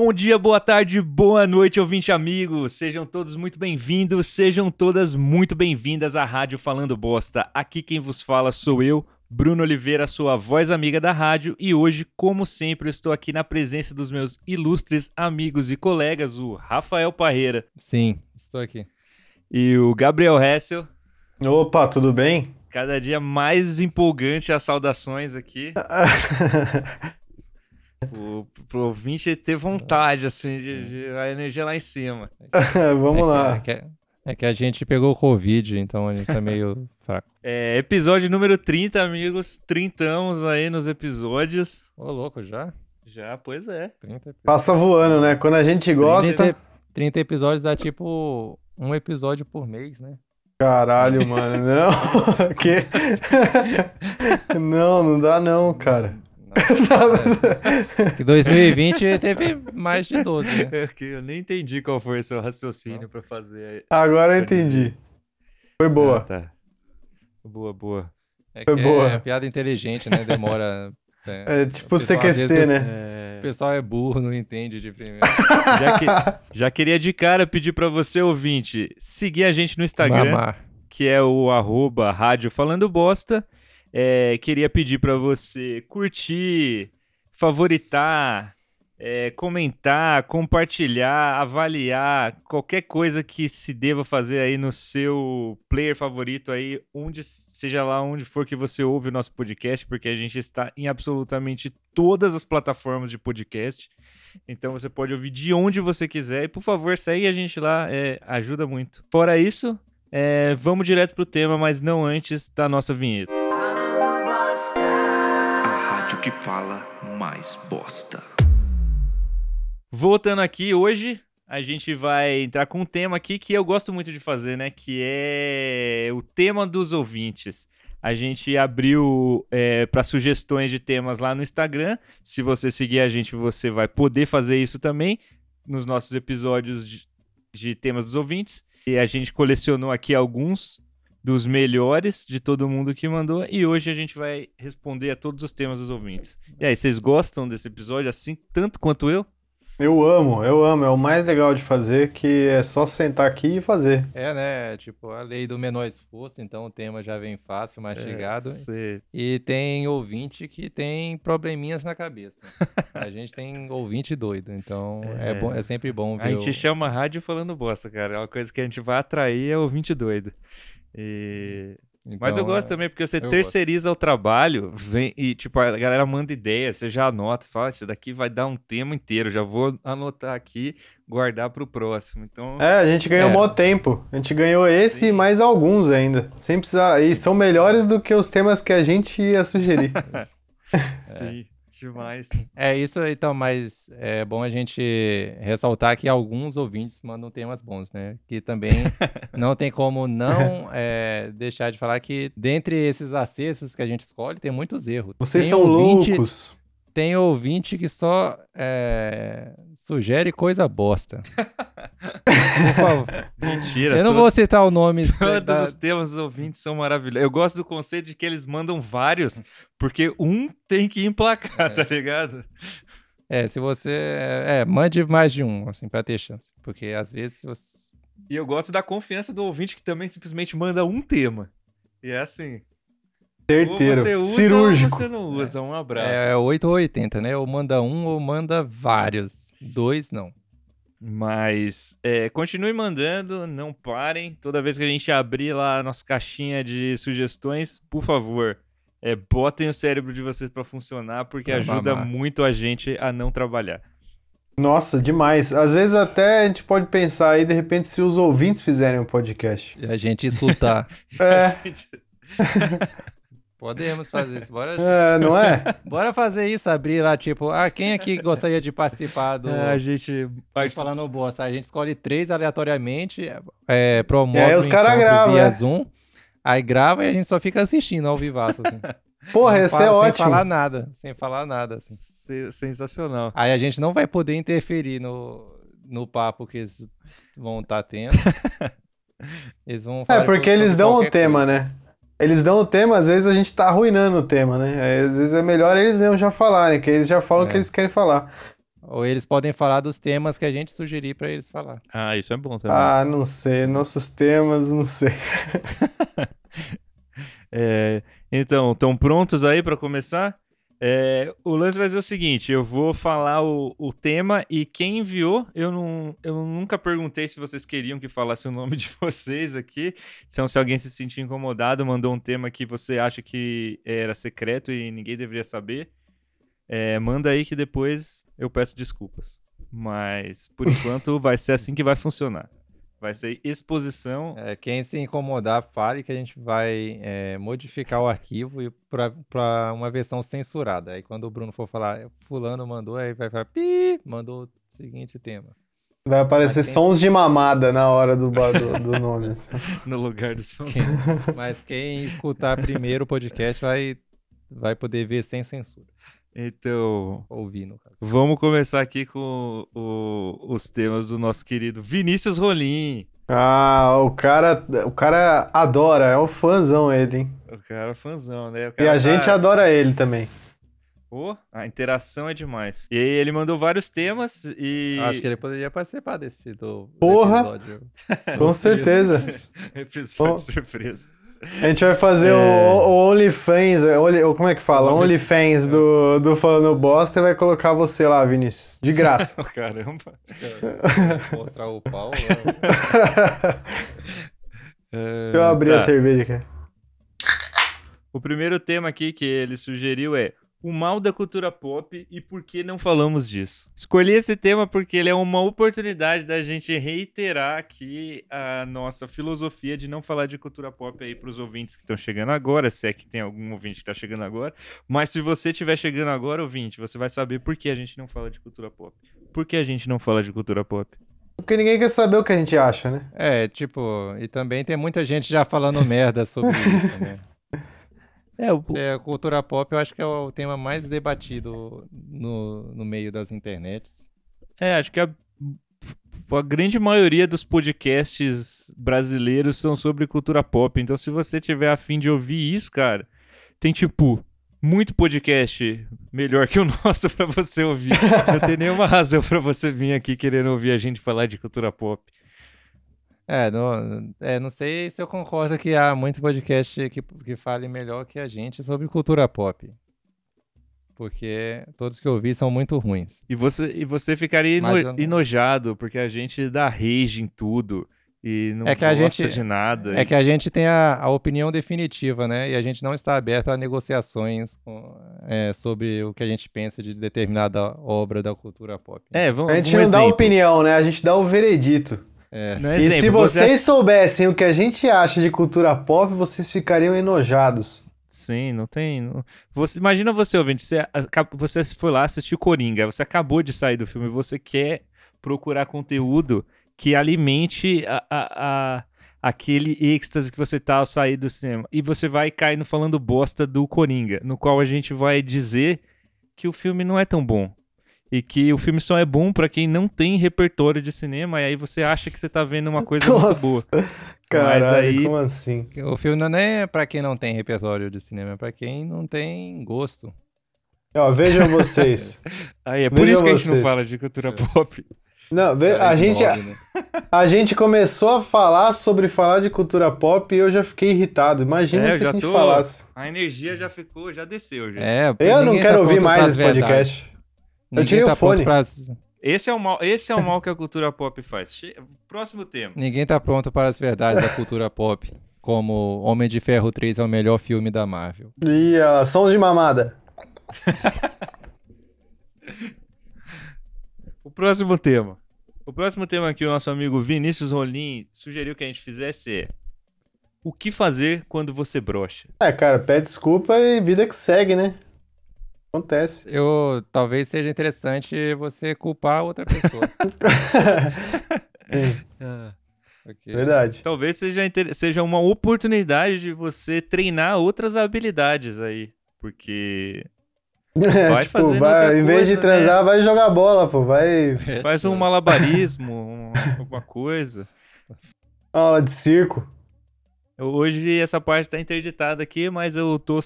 Bom dia, boa tarde, boa noite, ouvinte amigos. Sejam todos muito bem-vindos, sejam todas muito bem-vindas à Rádio Falando Bosta. Aqui quem vos fala sou eu, Bruno Oliveira, sua voz amiga da rádio, e hoje, como sempre, estou aqui na presença dos meus ilustres amigos e colegas, o Rafael Parreira. Sim, estou aqui. E o Gabriel Hessel. Opa, tudo bem? Cada dia mais empolgante as saudações aqui. o, pro ouvinte ter vontade, assim, de, de a energia lá em cima. Vamos é lá. Que, é, que, é que a gente pegou o Covid, então a gente tá meio fraco. É, episódio número 30, amigos. Trintamos aí nos episódios. Ô, louco, já? Já, pois é. 30 Passa voando, né? Quando a gente gosta. 30, 30 episódios dá tipo um episódio por mês, né? Caralho, mano, não. que? não, não dá não, cara. Não, é, que 2020 teve mais de 12, né? É que eu nem entendi qual foi o seu raciocínio para fazer. Agora eu entendi. Foi boa. Ah, tá. Boa, boa. É Foi boa. É piada inteligente, né? Demora. É, tipo pessoal, CQC, vezes, né? O pessoal é burro, não entende de primeiro. Já, que, já queria de cara pedir para você, ouvinte, seguir a gente no Instagram, Mamar. que é o arroba rádio falando bosta. É, queria pedir para você curtir, favoritar, é, comentar, compartilhar, avaliar qualquer coisa que se deva fazer aí no seu player favorito aí, onde seja lá onde for que você ouve o nosso podcast, porque a gente está em absolutamente todas as plataformas de podcast. Então você pode ouvir de onde você quiser e por favor segue a gente lá, é, ajuda muito. Fora isso, é, vamos direto pro tema, mas não antes da nossa vinheta. Rádio que fala mais bosta. Voltando aqui, hoje a gente vai entrar com um tema aqui que eu gosto muito de fazer, né? Que é o tema dos ouvintes. A gente abriu é, para sugestões de temas lá no Instagram. Se você seguir a gente, você vai poder fazer isso também nos nossos episódios de, de temas dos ouvintes. E a gente colecionou aqui alguns dos melhores de todo mundo que mandou e hoje a gente vai responder a todos os temas dos ouvintes. E aí, vocês gostam desse episódio assim tanto quanto eu? Eu amo, eu amo. É o mais legal de fazer, que é só sentar aqui e fazer. É, né? Tipo, a lei do menor esforço, então o tema já vem fácil, mastigado. É. E tem ouvinte que tem probleminhas na cabeça. a gente tem ouvinte doido, então é, É. bom, é sempre bom ver. A gente o- chama rádio falando bosta, cara. É uma coisa que a gente vai atrair é ouvinte doido. E... Mas eu então, gosto é- também, porque você eu terceiriza o trabalho, vem e, tipo, a galera manda ideia, você já anota, fala, "Ah, esse daqui vai dar um tema inteiro, já vou anotar aqui, guardar pro próximo. Então, É, a gente ganhou É. mó tempo. A gente ganhou esse Sim. e mais alguns ainda. Sem precisar. E Sim. são melhores do que os temas que a gente ia sugerir. sim, demais. É isso, então, mas é bom a gente ressaltar que alguns ouvintes mandam temas bons, né? Que também não tem como não é, deixar de falar que dentre esses acessos que a gente escolhe, tem muitos erros. Vocês tem são ouvinte, loucos. Tem ouvinte que só é, sugere coisa bosta. Por favor. Mentira. Eu não todo- vou citar o nome Todos da- os temas dos ouvintes são maravilhosos. Eu gosto do conceito de que eles mandam vários, porque um tem que emplacar, tá ligado? É, se você... É, mande mais de um, assim, pra ter chance. Porque às vezes... você- E eu gosto da confiança do ouvinte que também simplesmente manda um tema. E é assim. Certeiro. Ou você usa Cirúrgico. ou você não usa. Um abraço. É 8 ou 80, né? Ou manda um ou manda vários. Dois, não. Mas é, continue mandando, não parem. Toda vez que a gente abrir lá a nossa caixinha de sugestões, por favor, é, botem o cérebro de vocês pra funcionar, porque Pra ajuda mamar. muito a gente a não trabalhar. Nossa, demais. Às vezes até a gente pode pensar aí, de repente, se os ouvintes fizerem um podcast. E a gente escutar. É, Podemos fazer isso. Bora, é não é? bora fazer isso, abrir lá, tipo, ah, quem aqui gostaria de participar do. a gente Tô falando bosta. A gente escolhe três aleatoriamente, é, promove E aí os um cara encontro grava, via é. Zoom, aí grava e a gente só fica assistindo ao vivaço, assim. Porra, esse é fala- Sem ótimo. falar nada, sem falar nada, assim. Se- Sensacional. Aí a gente não vai poder interferir no, no papo que eles vão estar tendo. Eles vão É, falar porque eles dão o tema, coisa. né? Eles dão o tema, às vezes a gente tá arruinando o tema, né? Às vezes é melhor eles mesmos já falarem, que eles já falam o É. que eles querem falar. Ou eles podem falar dos temas que a gente sugerir pra eles falar. Ah, isso é bom também. Ah, não sei. Nossos temas, não sei. É, então, estão prontos aí para começar? É, o lance vai ser o seguinte: eu vou falar o, o tema e quem enviou, eu, não, eu nunca perguntei se vocês queriam que falasse o nome de vocês aqui. Então, se alguém se sentir incomodado, mandou um tema que você acha que era secreto e ninguém deveria saber, é, manda aí que depois eu peço desculpas. Mas, por enquanto, vai ser assim que vai funcionar. Vai ser exposição. É, quem se incomodar, fale que a gente vai é, modificar o arquivo e para uma versão censurada. Aí quando o Bruno for falar, fulano mandou, aí vai falar, pi, mandou o seguinte tema. Vai aparecer quem- sons de mamada na hora do, do, do nome. no lugar do som. Quem- mas quem escutar primeiro o podcast vai, vai poder ver sem censura. Então, caso. vamos começar aqui com o- os temas do nosso querido Vinícius Rolim. Ah, o cara, o cara adora, é um fãzão ele, hein? O cara é fãzão, né? O E a gente tá- adora ele também. Pô, a interação é demais. E aí ele mandou vários temas e. Acho que ele poderia participar desse do, do Porra! episódio. Com certeza. Episódio Oh. surpresa. A gente vai fazer É. o, o OnlyFans, é, Only- o- como é que fala? Only- OnlyFans do, do Falando Bosta e vai colocar você lá, Vinícius. De graça. Caramba. Mostrar o pau. né? Deixa eu abrir a Tá. cerveja aqui. O primeiro tema aqui que ele sugeriu é o mal da cultura pop e por que não falamos disso. Escolhi esse tema porque ele é uma oportunidade da gente reiterar aqui a nossa filosofia de não falar de cultura pop aí para os ouvintes que estão chegando agora, se é que tem algum ouvinte que está chegando agora. Mas se você estiver chegando agora, ouvinte, você vai saber por que a gente não fala de cultura pop. Por que a gente não fala de cultura pop? Porque ninguém quer saber o que a gente acha, né? É, tipo, e também tem muita gente já falando merda sobre isso, né? É, o, é cultura pop, eu acho que é o tema mais debatido no, no meio das internets. É, acho que a, a grande maioria dos podcasts brasileiros são sobre cultura pop. Então, se você tiver afim de ouvir isso, cara, tem tipo muito podcast melhor que o nosso pra você ouvir. Não tem nenhuma razão pra você vir aqui querendo ouvir a gente falar de cultura pop. É, não, é, não sei se eu concordo que há muito podcast que, que fale melhor que a gente sobre cultura pop. Porque todos que eu vi são muito ruins. E você, e você ficaria eu não- enojado, porque a gente dá rage em tudo. E não É que a gosta gente- de nada. É que a gente tem a, a opinião definitiva, né? E a gente não está aberto a negociações com- é, sobre o que a gente pensa de determinada obra da cultura pop. É, vamos A gente um não dá exemplo. opinião, né? A gente dá o veredito. É. E se exemplo, você vocês soubessem o que a gente acha de cultura pop, vocês ficariam enojados. Sim, não tem. não- Você, imagina você, ouvinte, você, você foi lá assistir Coringa, você acabou de sair do filme, você quer procurar conteúdo que alimente a, a- a- aquele êxtase que você tá ao sair do cinema. E você vai cair no falando bosta do Coringa, no qual a gente vai dizer que o filme não é tão bom. E que o filme só é bom pra quem não tem repertório de cinema, e aí você acha que você tá vendo uma coisa muito Nossa, boa. Caralho, aí- como assim? O filme não é pra quem não tem repertório de cinema, é pra quem não tem gosto. Ó, vejam vocês. Aí é por Vejam isso que a gente não fala de cultura pop. Não, ve- a gente, mob, né? a gente começou a falar sobre falar de cultura pop e eu já fiquei irritado. Imagina É, se a gente tô- falasse. A energia já ficou, já desceu, já. É, Eu não quero tá ouvir mais esse podcast. Ninguém tirei tá o pronto fone. pras- Esse é o mal, esse é o mal que a cultura pop faz. Che- Próximo tema. Ninguém tá pronto para as verdades da cultura pop. Como Homem de Ferro 3 é o melhor filme da Marvel. E a sons de mamada. O próximo tema. O próximo tema que o nosso amigo Vinícius Rolim sugeriu que a gente fizesse é o que fazer quando você brocha? É, cara, pede desculpa e vida que segue, né? Acontece. Eu talvez seja interessante você culpar outra pessoa. É, Porque- verdade. Talvez seja, inter- seja uma oportunidade de você treinar outras habilidades aí. Porque Vai tipo, fazendo vai, outra em vez de coisa, transar, vai jogar bola, pô. Vai. É, faz um malabarismo, um- alguma coisa. Aula de circo. Hoje essa parte tá interditada aqui, mas eu tô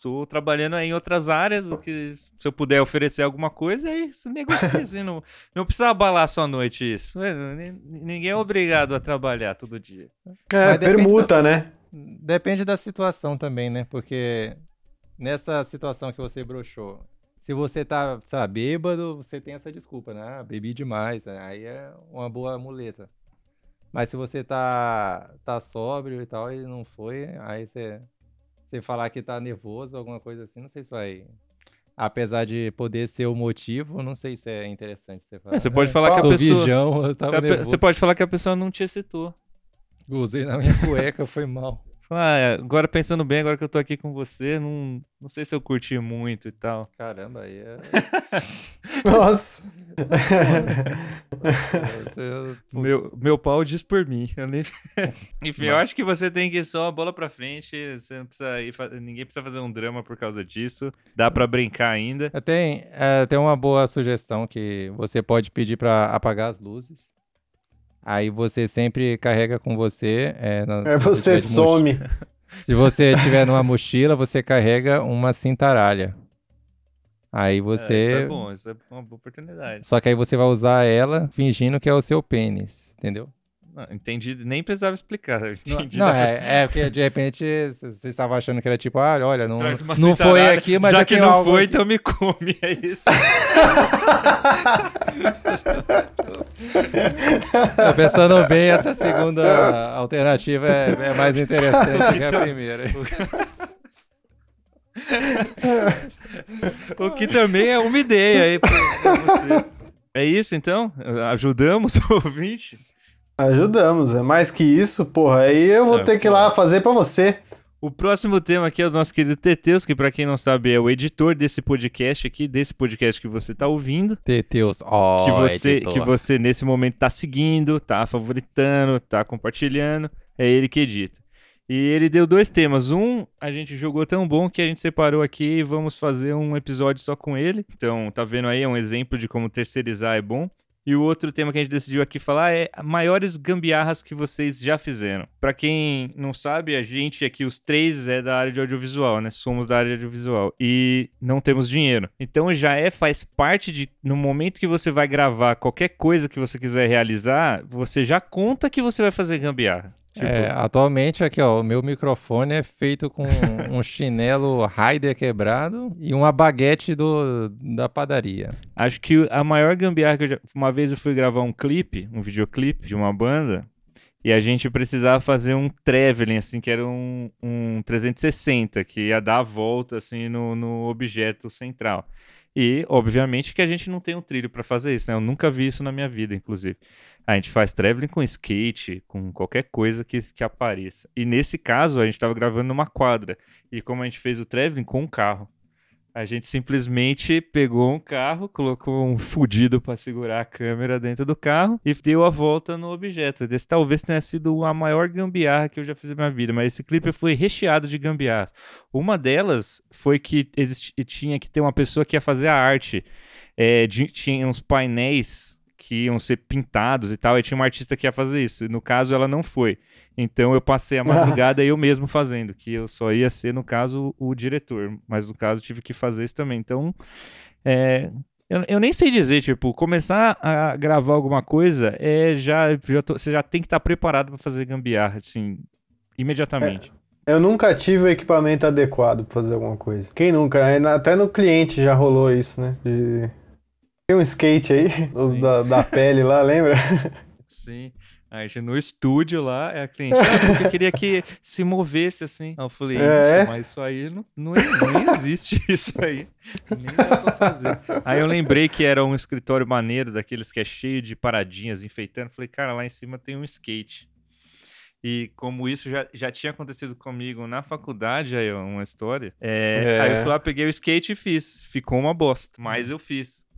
tô trabalhando aí em outras áreas, o que se eu puder oferecer alguma coisa, aí se negocia, assim, não, não precisa abalar sua noite isso. É, Ninguém é obrigado a trabalhar todo dia. É, permuta, da- né? Depende da situação também, né? Porque nessa situação que você broxou, se você tá, sei lá, bêbado, você tem essa desculpa, né? Ah, bebi demais, né? aí é uma boa muleta. Mas se você tá, tá sóbrio e tal e não foi, aí você, você falar que tá nervoso, alguma coisa assim, não sei se vai. Apesar de poder ser o motivo, não sei se é interessante você falar. É, você pode falar que a pessoa. virgão, Você, pe- você pode falar que a pessoa não te excitou. Usei na minha cueca, foi mal. Ah, é, agora pensando bem, agora que eu tô aqui com você, não, não sei se eu curti muito e tal. Caramba, aí é. Nossa. Meu, meu pau diz por mim. eu nem- Enfim, eu acho que você tem que ir só a bola pra frente. Você não precisa ir, fa- ninguém precisa fazer um drama por causa disso. Dá pra brincar ainda. Tem, é, tem uma boa sugestão que você pode pedir para apagar as luzes. Aí você sempre carrega com você. É, na- É você some. Se você tiver numa mochila, você carrega uma cintaralha. Aí É, você. isso é bom, isso é uma boa oportunidade. Só que aí você vai usar ela fingindo que é o seu pênis, entendeu? Não, entendi, nem precisava explicar. Entendi. Não, pra- é, é porque de repente você estava achando que era tipo, ah, olha, não, não foi aqui, mas Já que não algo foi, aqui. então me come. É isso. Pensando bem, essa segunda alternativa é, é mais interessante que a Então- primeira. o que também é uma ideia aí pra pra você. É isso então? Ajudamos o ouvinte? Ajudamos. É mais que isso, porra. Aí eu vou É, ter que ir lá fazer pra você. O próximo tema aqui é o nosso querido Teteus, que pra quem não sabe é o editor desse podcast aqui, desse podcast que você tá ouvindo. Teteus, ó, que você, editor. que você nesse momento tá seguindo, tá favoritando, tá compartilhando, é ele que edita. E ele deu dois temas. Um, a gente jogou tão bom que a gente separou aqui e vamos fazer um episódio só com ele. Então, tá vendo aí? É um exemplo de como terceirizar é bom. E o outro tema que a gente decidiu aqui falar é maiores gambiarras que vocês já fizeram. Pra quem não sabe, a gente aqui, os três, é da área de audiovisual, né? Somos da área de audiovisual. E não temos dinheiro. Então já é, faz parte de. No momento que você vai gravar qualquer coisa que você quiser realizar, você já conta que você vai fazer gambiarra. Tipo, É, atualmente aqui, ó, o meu microfone é feito com um chinelo Raider quebrado e uma baguete do, da padaria. Acho que a maior gambiarra que eu já. Uma vez eu fui gravar um clipe, um videoclipe de uma banda, e a gente precisava fazer um traveling, assim, que era um, um 360, que ia dar a volta, assim, no, no objeto central. E, obviamente, que a gente não tem um trilho pra fazer isso, né? Eu nunca vi isso na minha vida, inclusive. A gente faz traveling com skate, com qualquer coisa que, que apareça. E nesse caso, a gente tava gravando numa quadra. E como a gente fez o traveling com um carro. A gente simplesmente pegou um carro, colocou um fudido para segurar a câmera dentro do carro e deu a volta no objeto. Esse talvez tenha sido a maior gambiarra que eu já fiz na minha vida, mas esse clipe foi recheado de gambiarras. Uma delas foi que existi- tinha que ter uma pessoa que ia fazer a arte. É, de- tinha uns painéis que iam ser pintados e tal, e tinha uma artista que ia fazer isso. E no caso, ela não foi. Então eu passei a madrugada eu mesmo fazendo, que eu só ia ser, no caso, o diretor. Mas no caso, tive que fazer isso também. Então, é, eu, eu nem sei dizer, tipo, começar a gravar alguma coisa é já, já tô- você já tem que estar preparado para fazer gambiarra, assim, imediatamente. Eu nunca tive o equipamento adequado pra fazer alguma coisa. Quem nunca? né? Até no cliente já rolou isso, né? De- Tem um skate aí, os da, da pele lá, lembra? Sim. Aí no estúdio lá, é a cliente, ah, porque eu queria que se movesse assim. Aí eu falei, É. "Ixi, mas isso aí não, não, não existe isso aí. Nem dá pra fazer. Aí eu lembrei que era um escritório maneiro, daqueles que é cheio de paradinhas enfeitando. Falei, cara, lá em cima tem um skate. E como isso já, já tinha acontecido comigo na faculdade, aí uma história. é, É. Aí eu fui lá, peguei o skate e fiz. Ficou uma bosta, mas eu fiz.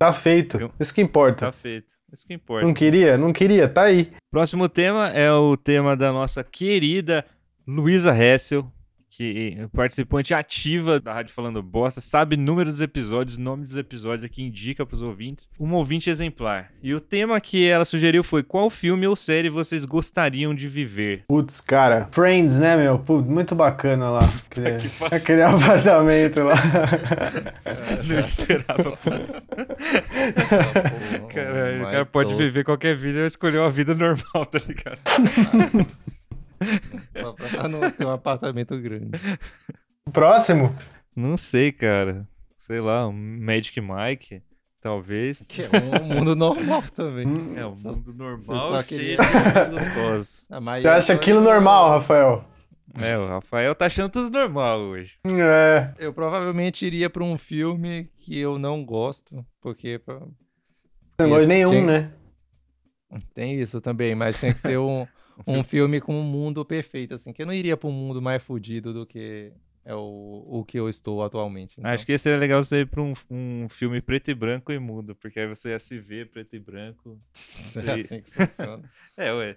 Tá feito. Isso que importa. Tá feito. Isso que importa. Não queria? Não queria, tá aí. Próximo tema é o tema da nossa querida Luísa Hessel, que participante ativa da Rádio Falando Bosta, sabe números dos episódios, nomes dos episódios aqui, indica pros ouvintes. Uma ouvinte exemplar. E o tema que ela sugeriu foi: qual filme ou série vocês gostariam de viver? Putz, cara. Friends, né, meu? Putz, muito bacana lá. Aquele, aquele apartamento lá. Não esperava por isso. Cara, o cara pode viver qualquer vida e escolher uma vida normal, tá ligado? Pra não ter um apartamento grande. Próximo? Não sei, cara. Sei lá, um Magic Mike, talvez. Que é um mundo normal também. É, um mundo normal só cheio queria- de coisas gostosas. Você acha aquilo normal, Rafael? É, o Rafael tá achando tudo normal hoje. É. Eu provavelmente iria pra um filme que eu não gosto, porque não gosta de nenhum, Tem- né? tem isso também, mas tem que ser um, um filme com um mundo perfeito, assim, que eu não iria pra um mundo mais fodido do que é o, o que eu estou atualmente. então. Acho que seria legal você ir pra um, um filme preto e branco e mudo, porque aí você ia se ver preto e branco. é assim que funciona. É, ué.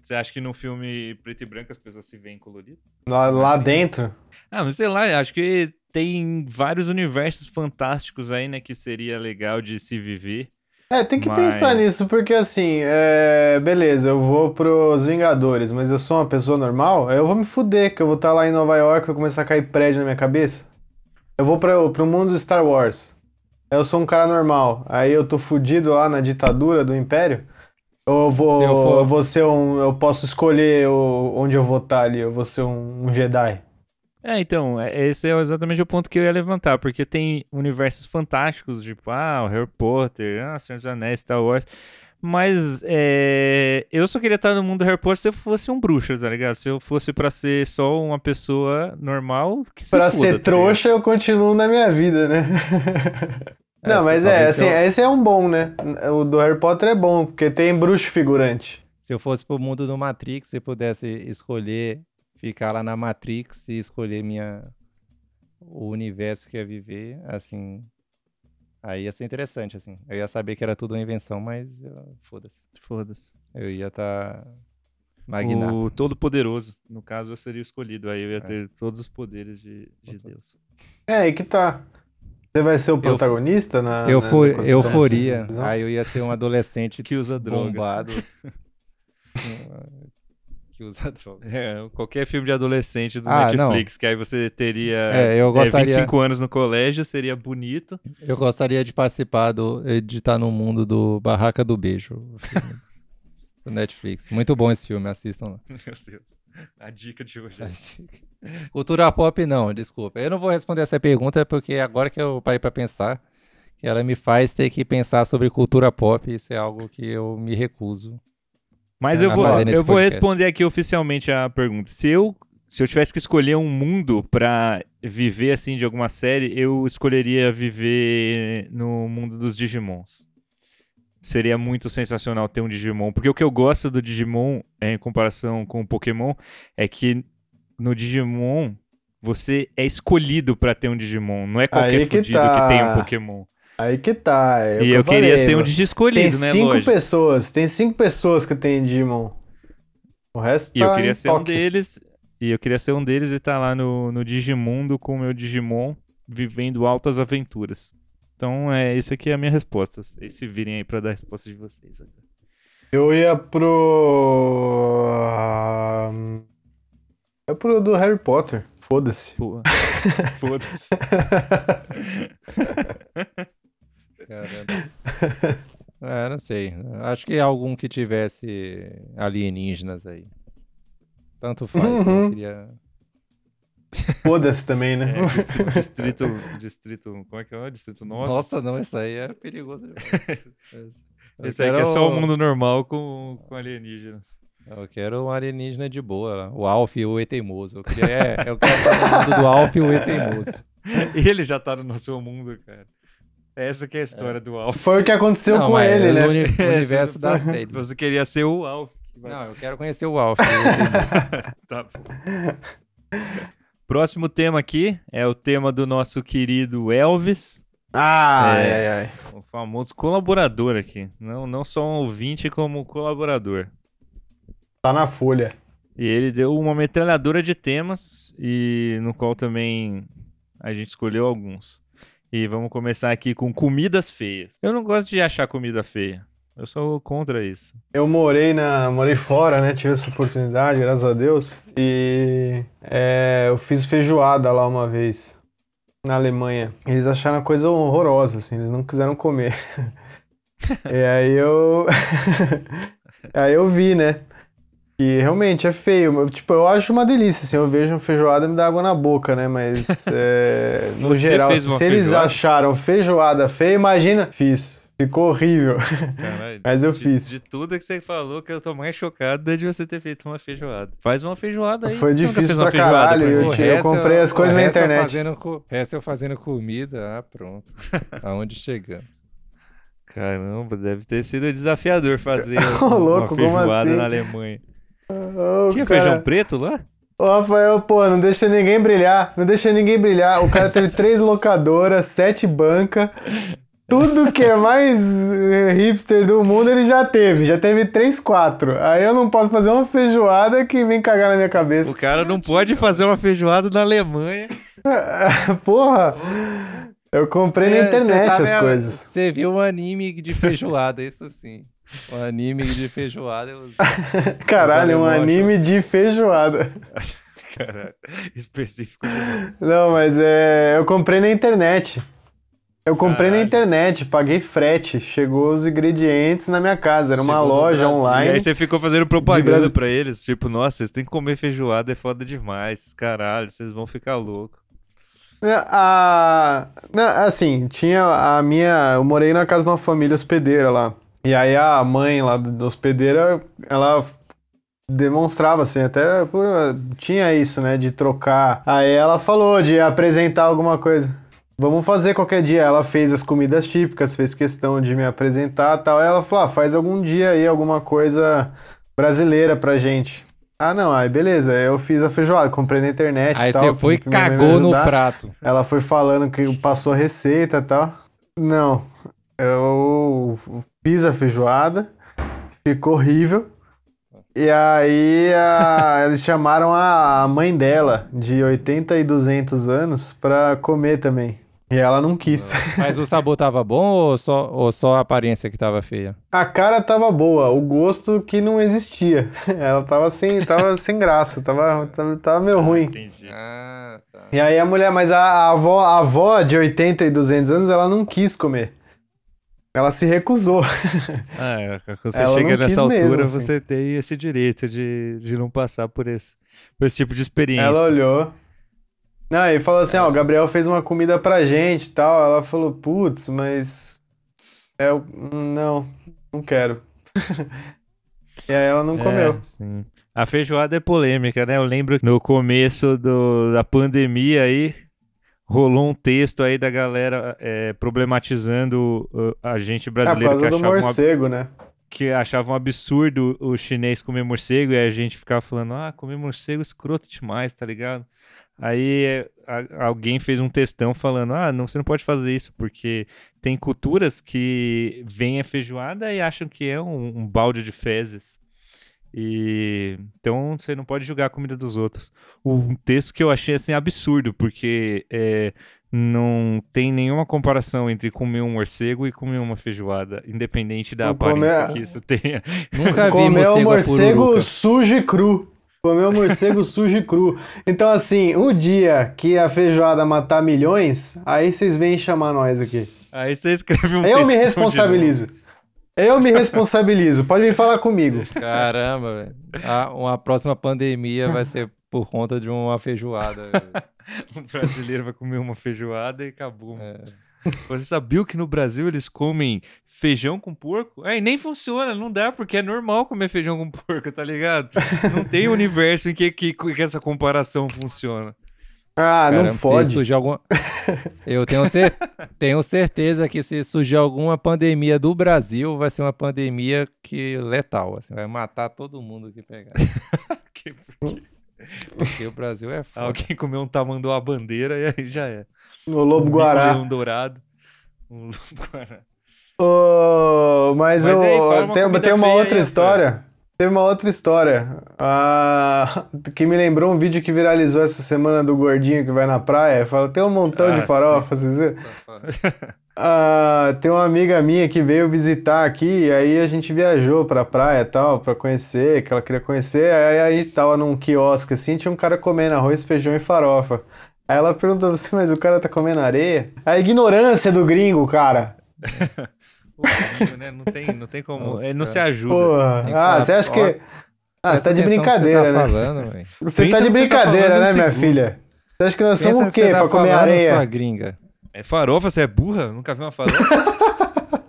Você acha que num filme preto e branco as pessoas se veem colorido? Lá, lá Assim. dentro. Ah, mas sei lá, acho que tem vários universos fantásticos aí, né, que seria legal de se viver. É, tem que Mas- pensar nisso, porque assim, é... beleza, eu vou pros Vingadores, mas eu sou uma pessoa normal, aí eu vou me fuder, que eu vou estar lá em Nova York, vai começar a cair prédio na minha cabeça. Eu vou pra, pro mundo do Star Wars. Eu sou um cara normal, aí eu tô fudido lá na ditadura do Império. Ou eu vou, Se eu for- eu vou ser um. Eu posso escolher o- onde eu vou estar ali, eu vou ser um, um Jedi. É, então, é- esse é exatamente o ponto que eu ia levantar, porque tem universos fantásticos, tipo, ah, o Harry Potter, ah, Senhor dos Anéis, Star Wars, mas é, eu só queria estar no mundo do Harry Potter se eu fosse um bruxo, tá ligado? Se eu fosse pra ser só uma pessoa normal, que se Pra foda, ser tá trouxa, eu continuo na minha vida, né? É, Não, se- mas é, assim, se eu- esse é um bom, né? O do Harry Potter é bom, porque tem bruxo figurante. Se eu fosse pro mundo do Matrix e pudesse escolher ficar lá na Matrix e escolher minha o universo que ia viver, assim, aí ia ser interessante, assim. Eu ia saber que era tudo uma invenção, mas eu- foda-se. Foda-se. Eu ia estar magnata. O Todo-Poderoso, no caso, eu seria o escolhido, aí eu É. ia ter todos os poderes de, de Deus. É, aí que tá. Você vai ser o protagonista na. Eu na- for, eu toma essa foria, decisão? aí eu ia ser um adolescente Que usa drogas. bombado. que usa drogas. É, qualquer filme de adolescente do Ah, não. Netflix, que aí você teria É, eu é, gostaria, 25 anos no colégio, seria bonito. eu gostaria de participar do, de estar no mundo do Barraca do Beijo, do Netflix. Muito bom esse filme, assistam lá. Meu Deus. A dica de hoje. é Cultura pop não, desculpa. Eu não vou responder essa pergunta porque agora que eu parei pra pensar, que ela me faz ter que pensar sobre cultura pop, isso é algo que eu me recuso. Mas É, eu vou, eu vou responder aqui oficialmente a pergunta. Se eu, se eu tivesse que escolher um mundo pra viver assim de alguma série, eu escolheria viver no mundo dos Digimons. Seria muito sensacional ter um Digimon, porque o que eu gosto do Digimon, é, em comparação com o Pokémon, é que no Digimon você é escolhido pra ter um Digimon, não é qualquer Aí que fudido tá. que tem um Pokémon. Aí que tá. é e que eu queria ser um mano. Digi Tem escolhido, né, cinco lógico. pessoas, tem cinco pessoas que tem Digimon. O resto E eu tá queria ser um toque. deles. E eu queria ser um deles e estar lá no, no Digimundo com o meu Digimon vivendo altas aventuras. Então, é, esse aqui é a minha resposta. Vocês se virem aí pra dar a resposta de vocês. Eu ia pro. É pro do Harry Potter. Foda-se. Foda-se. É, não sei. Acho que algum que tivesse alienígenas aí. Tanto faz. Uhum. Eu queria. Foda-se também, né? É, distrito, distrito, distrito. Como é que é? Distrito 9. Nossa, não, isso aí é perigoso. Esse aí que é só o mundo normal com, com alienígenas. Eu quero um alienígena de boa lá. O Alf e o E Teimoso. Eu, queria, é, eu quero estar no mundo do Alf e o E Teimoso. Ele já tá no nosso mundo, cara. Essa que é a história do Alf. Foi o que aconteceu Não, com ele, no né? uni- É, universo você- da série. Você queria ser o Alf. vai- Não, eu quero conhecer o Alf. Tá bom. Próximo tema aqui é o tema do nosso querido Elvis, Ah, É. ai, ai, ai. o famoso colaborador aqui. Não, não só um ouvinte, como colaborador. Tá na folha. E ele deu uma metralhadora de temas e no qual também a gente escolheu alguns. E vamos começar aqui com comidas feias. Eu não gosto de achar comida feia. Eu sou contra isso. Eu morei na, morei fora, né? Tive essa oportunidade, graças a Deus. E é, eu fiz feijoada lá uma vez na Alemanha. Eles acharam a coisa horrorosa, assim. Eles não quiseram comer. e aí eu, aí eu vi, né? E realmente é feio. Tipo, eu acho uma delícia, assim. Eu vejo feijoada e me dá água na boca, né? Mas é, no Você geral, se uma eles feijoada? acharam feijoada feia, imagina. Fiz. Ficou horrível. Caralho, Mas eu de, fiz. De tudo que você falou, que eu tô mais chocado é de você ter feito uma feijoada. Faz uma feijoada aí. Foi difícil pra feijoada caralho, eu te- resto comprei as coisas na resto eu internet. Fazendo, resto eu fazendo comida, ah, pronto. Aonde chegamos. Caramba, deve ter sido desafiador fazer Ô, uma louco, como feijoada assim? na Alemanha. Ô, Tinha cara, feijão preto lá? Ô, Rafael, pô, não deixa ninguém brilhar. Não deixa ninguém brilhar. O cara teve três locadoras, sete bancas. Tudo que é mais eh, hipster do mundo ele já teve. Já teve três, quatro. Aí eu não posso fazer uma feijoada que vem cagar na minha cabeça. O cara não pode fazer uma feijoada na Alemanha. Porra! Eu comprei na Cê- internet cê tá as vendo? coisas. Você viu um anime de feijoada, isso sim. Um anime de feijoada. Eu... Caralho, um anime de feijoada. Caralho, específico. Não, mas é. Eu comprei na internet. Eu comprei na Caralho. internet, paguei frete. Chegou os ingredientes na minha casa. Era uma Chegou loja Brasil. E online. aí você ficou fazendo propaganda pra eles, tipo, nossa, vocês têm que comer feijoada, é foda demais. Caralho, vocês vão ficar loucos. A, na- assim, tinha a minha. Eu morei na casa de uma família hospedeira lá. E aí a mãe lá do- da hospedeira, ela demonstrava assim, até por, tinha isso, né, de trocar. Aí ela falou de apresentar alguma coisa. Vamos fazer qualquer dia. Ela fez as comidas típicas, fez questão de me apresentar e tal. Aí ela falou: ah, faz algum dia aí alguma coisa brasileira pra gente. Ah, não, aí beleza. Eu fiz a feijoada, comprei na internet. Aí tal, você foi e cagou no prato. Ela foi falando que passou a receita e tal. Não. Eu fiz a feijoada, ficou horrível. E aí a- eles chamaram a mãe dela, de 80 e 200 anos, pra comer também. E ela não quis. Mas o sabor tava bom ou só, ou só a aparência que tava feia? A cara tava boa, o gosto que não existia. Ela tava sem, tava sem graça, tava, tava, tava meio ruim. Entendi. Ah, tá. E aí a mulher, mas a, a avó, a avó de 80 e 200 anos, ela não quis comer. Ela se recusou. Ah, é, quando você Ela chega nessa quis mesmo, altura, assim. você tem esse direito de, de não passar por esse, por esse tipo de experiência. Ela olhou. Não, e falou assim, ó, o Gabriel fez uma comida pra gente e tal. Ela falou, putz, mas... É, o- não, não quero. e aí ela não É, comeu. sim. A feijoada é polêmica, né? Eu lembro que no começo do- da pandemia aí, rolou um texto aí da galera é, problematizando uh, a gente É, brasileiro que causa do achava, um, morcego, né? que achava um absurdo o chinês comer morcego e a gente ficava falando, ah, comer morcego é escroto demais, tá ligado? Aí é, a- alguém fez um textão falando, ah, não, você não pode fazer isso, porque tem culturas que veem a feijoada e acham que é um, um balde de fezes. E então você não pode julgar a comida dos outros. Um texto que eu achei assim absurdo, porque é, não tem nenhuma comparação entre comer um morcego e comer uma feijoada, independente da aparência comer- que isso tenha. Nunca vi Comeu morcego, morcego morcego sujo e cru. Comeu morcego sujo e cru. Então, assim, o dia que a feijoada matar milhões, aí vocês vêm chamar nós aqui. Aí você escreve um Eu me de responsabilizo. Eu me responsabilizo. Pode vir falar comigo. Caramba, velho. A- Uma próxima pandemia vai ser por conta de uma feijoada. O brasileiro vai comer uma feijoada e acabou. É. Você sabia que no Brasil eles comem feijão com porco? É, e nem funciona, não dá, porque é normal comer feijão com porco, tá ligado? Não tem universo em que, que, que essa comparação funciona. Ah, Caramba, não se pode. surgir alguma... Eu tenho, cer- tenho certeza que se surgir alguma pandemia do Brasil, vai ser uma pandemia que letal. Assim, vai matar todo mundo que pegar. Que- Porque o Brasil é foda. Alguém comeu um tamanduá bandeira e aí já é. No Lobo Um Guará. bico-leão dourado. Um lobo guará. Ô, mas Mas eu aí, uma tem, tem uma feia outra história. Teve uma outra história ah, que me lembrou um vídeo que viralizou essa semana do gordinho que vai na praia. Fala, tem um montão Ah, de farofa, vocês viram? Ah, tem uma amiga minha que veio visitar aqui, e aí a gente viajou pra praia e tal, pra conhecer, que ela queria conhecer. Aí, aí tava num quiosque assim, tinha um cara comendo arroz, feijão e farofa. Aí ela perguntou assim, mas o cara tá comendo areia? A ignorância do gringo, cara. Né? Não tem, não tem como. Nossa, ele não se ajuda. Porra. Ah, você acha que. Ah, você tá de brincadeira, você tá né? falando, velho. Você tá de que você tá brincadeira, falando né, minha filha? Você acha que nós Pensa somos o quê? tá Pra comer areia? sua gringa. É farofa, você é burra? Nunca viu uma farofa?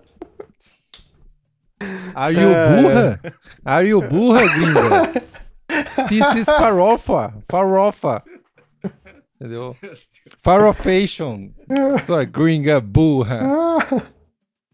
Are you É. burra? Are you burra, gringa? This is farofa. Farofa. Entendeu? Farofation. Sua gringa burra.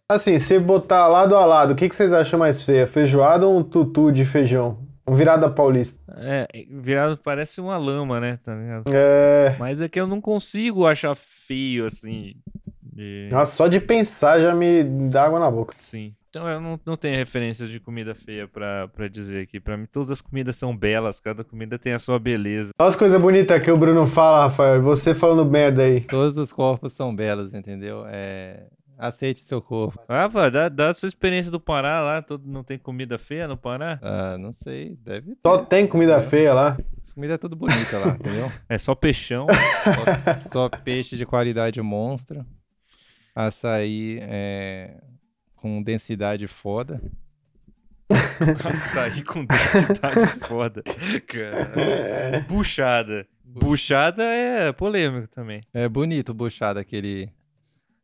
Assim, se botar lado a lado, o que, que vocês acham mais feia? Feijoada ou um tutu de feijão? Um virada paulista? é, virado parece uma lama, né? Tá ligado? É. Mas é que eu não consigo achar feio assim. de- Nossa, só de pensar já me dá água na boca. Sim. Então eu não, não tenho referências de comida feia pra, pra dizer aqui. Pra mim, todas as comidas são belas, cada comida tem a sua beleza. Olha as coisas bonitas que o Bruno fala, Rafael. E você falando merda aí. Todos os corpos são belos, entendeu? É... Aceite seu corpo. Rafa, dá, dá a sua experiência do Pará lá. Todo, não tem comida feia no Pará? Ah, não sei, deve ter. Só tem comida feia lá. As comidas é tudo bonita lá, entendeu? É só peixão. Só, só peixe de qualidade monstra. Açaí é, com densidade foda. Açaí com densidade foda. Cara. Buchada. Buchada é polêmico também. É bonito o buchado, aquele,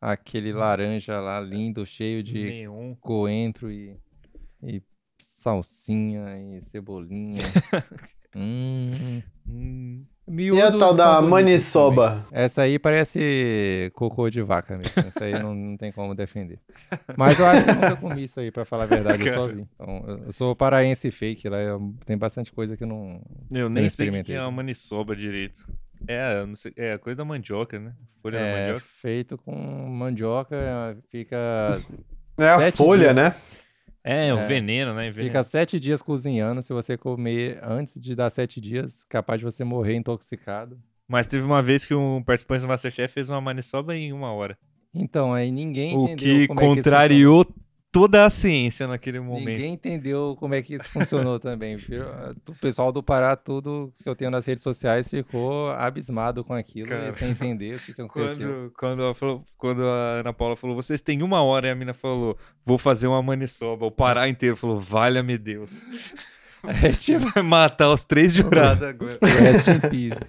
aquele laranja lá, lindo, cheio de Neon. coentro e, e salsinha e cebolinha. hum. Hum, E a tal da maniçoba? também. Essa aí parece cocô de vaca mesmo. Essa aí não, não tem como defender. Mas eu acho que eu nunca comi isso aí, pra falar a verdade. Eu só vi. Então, eu- sou paraense fake lá. eu- tem bastante coisa que eu não. eu nem sei o que é uma maniçoba direito. É, eu não sei, é a coisa da mandioca, né? Folha da É mandioca. feito com mandioca, fica, É a folha, dias. né? É, o É. veneno, né? Veneno. fica sete dias cozinhando. Se você comer antes de dar sete dias, capaz de você morrer intoxicado. Mas teve uma vez que um participante do Masterchef fez uma maniçoba em uma hora. Então, aí ninguém O entendeu que como é que contrariou toda a ciência naquele momento. Ninguém entendeu como é que isso funcionou também. viu? O pessoal do Pará, tudo que eu tenho nas redes sociais, ficou abismado com aquilo, Cara. sem entender o que, que aconteceu. Quando, quando, ela falou- quando a Ana Paula falou, vocês têm uma hora, e a mina falou, vou fazer uma maniçoba. O Pará inteiro falou, valha-me Deus. É tipo, Vai matar os três jurados agora. rest in peace.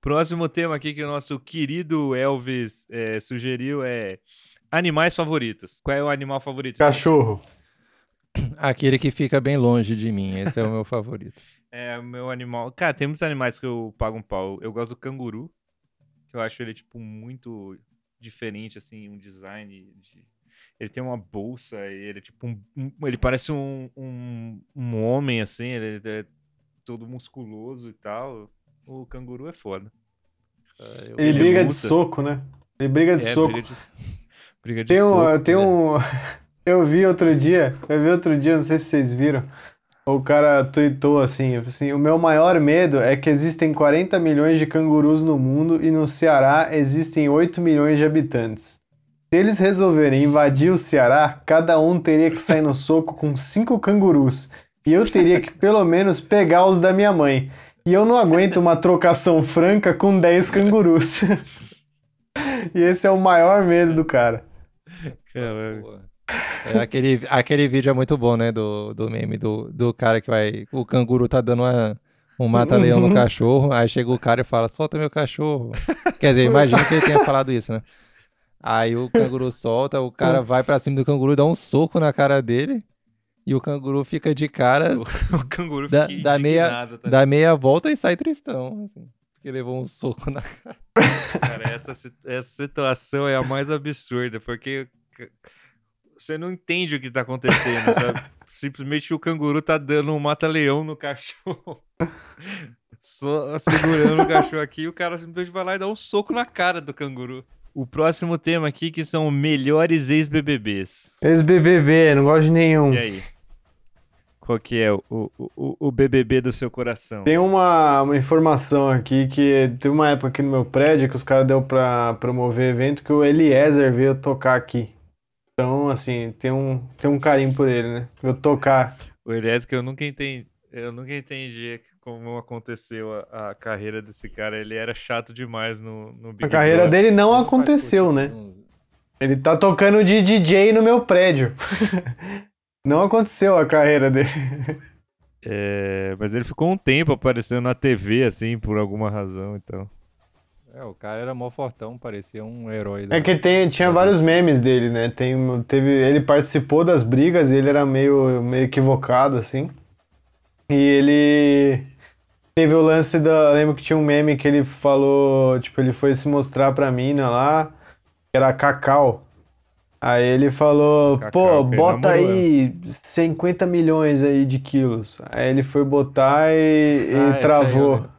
Próximo tema aqui que o nosso querido Elvis eh, sugeriu é animais favoritos. Qual é o animal favorito? Cachorro. Aquele que fica bem longe de mim, esse é o meu favorito. É o meu animal. Cara, tem muitos animais que eu pago um pau. Eu gosto do canguru, que eu acho ele, tipo, muito diferente, assim, um design. de- Ele tem uma bolsa e ele é tipo um. um- ele parece um, um, um homem, assim, ele é todo musculoso e tal. O canguru é foda. Eu- Ele, Ele briga de soco, né? Ele briga de é, soco. briga de, briga de Tem um, soco. tem né? um. Eu vi outro dia, eu vi outro dia, não sei se vocês viram. O cara tweetou assim, assim: o meu maior medo é que existem 40 milhões de cangurus no mundo e no Ceará existem 8 milhões de habitantes. Se eles resolverem invadir o Ceará, cada um teria que sair no soco com cinco cangurus. E eu teria que pelo menos pegar os da minha mãe. E eu não aguento uma trocação franca com 10 cangurus. e esse é o maior medo do cara. Caralho. É, aquele, aquele vídeo é muito bom, né? Do, do meme do, do cara que vai. O canguru tá dando uma, um mata-leão no cachorro. Aí chega o cara e fala: solta meu cachorro. Quer dizer, imagina que ele tenha falado isso, né? Aí o canguru solta, o cara vai pra cima do canguru, dá um soco na cara dele. E o canguru fica de cara, O canguru Da- fica da meia- tá dá meia volta e sai tristão. assim, porque levou um soco na Cara, essa, si- essa situação é a mais absurda, porque você não entende o que tá acontecendo, sabe? Simplesmente o canguru tá dando um mata-leão no cachorro. Só segurando o cachorro aqui, e o cara simplesmente vai lá e dá um soco na cara do canguru. O próximo tema aqui que são melhores ex-BBBs. Ex-BBB, não gosto de nenhum. E aí? Qual que é o, o, o, BBB do seu coração? Tem uma, uma informação aqui que teve uma época aqui no meu prédio que os caras deu pra promover evento que o Eliezer veio tocar aqui. Então, assim, tem um, tem um carinho por ele, né? Veio tocar. O Elias que eu nunca entendi, eu nunca entendi como aconteceu a, a carreira desse cara. Ele era chato demais no, no Big A carreira Brother. dele não aconteceu, né? Ele tá tocando de DJ no meu prédio. Não aconteceu a carreira dele. É, mas ele ficou um tempo aparecendo na TV, assim, por alguma razão, então. É, o cara era mó fortão, parecia um herói. da- É que tem, tinha vários memes dele, né? Tem, teve, ele participou das brigas e ele era meio, meio equivocado, assim. E ele teve o lance da. Eu lembro que tinha um meme que ele falou, tipo, ele foi se mostrar pra mina lá, que era Cacau. Aí ele falou, Cacau, pô, bota namorou aí 50 milhões aí de quilos. Aí ele foi botar e, e Ah, eu travou. lembro.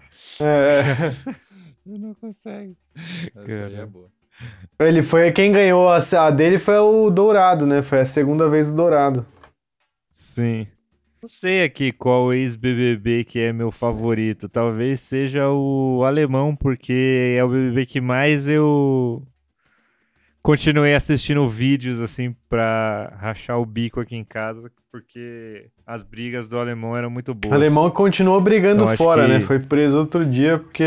É. Ele não consegue. Essa aí é. Ele foi quem ganhou a, a dele foi o Dourado, né? Foi a segunda vez o Dourado. Sim. Não sei aqui qual ex-BBB que é meu favorito. Talvez seja o alemão, porque é o BBB que mais eu continuei assistindo vídeos, assim, pra rachar o bico aqui em casa, porque as brigas do alemão eram muito O boas. alemão continuou brigando Então, fora, que- né? Foi preso outro dia porque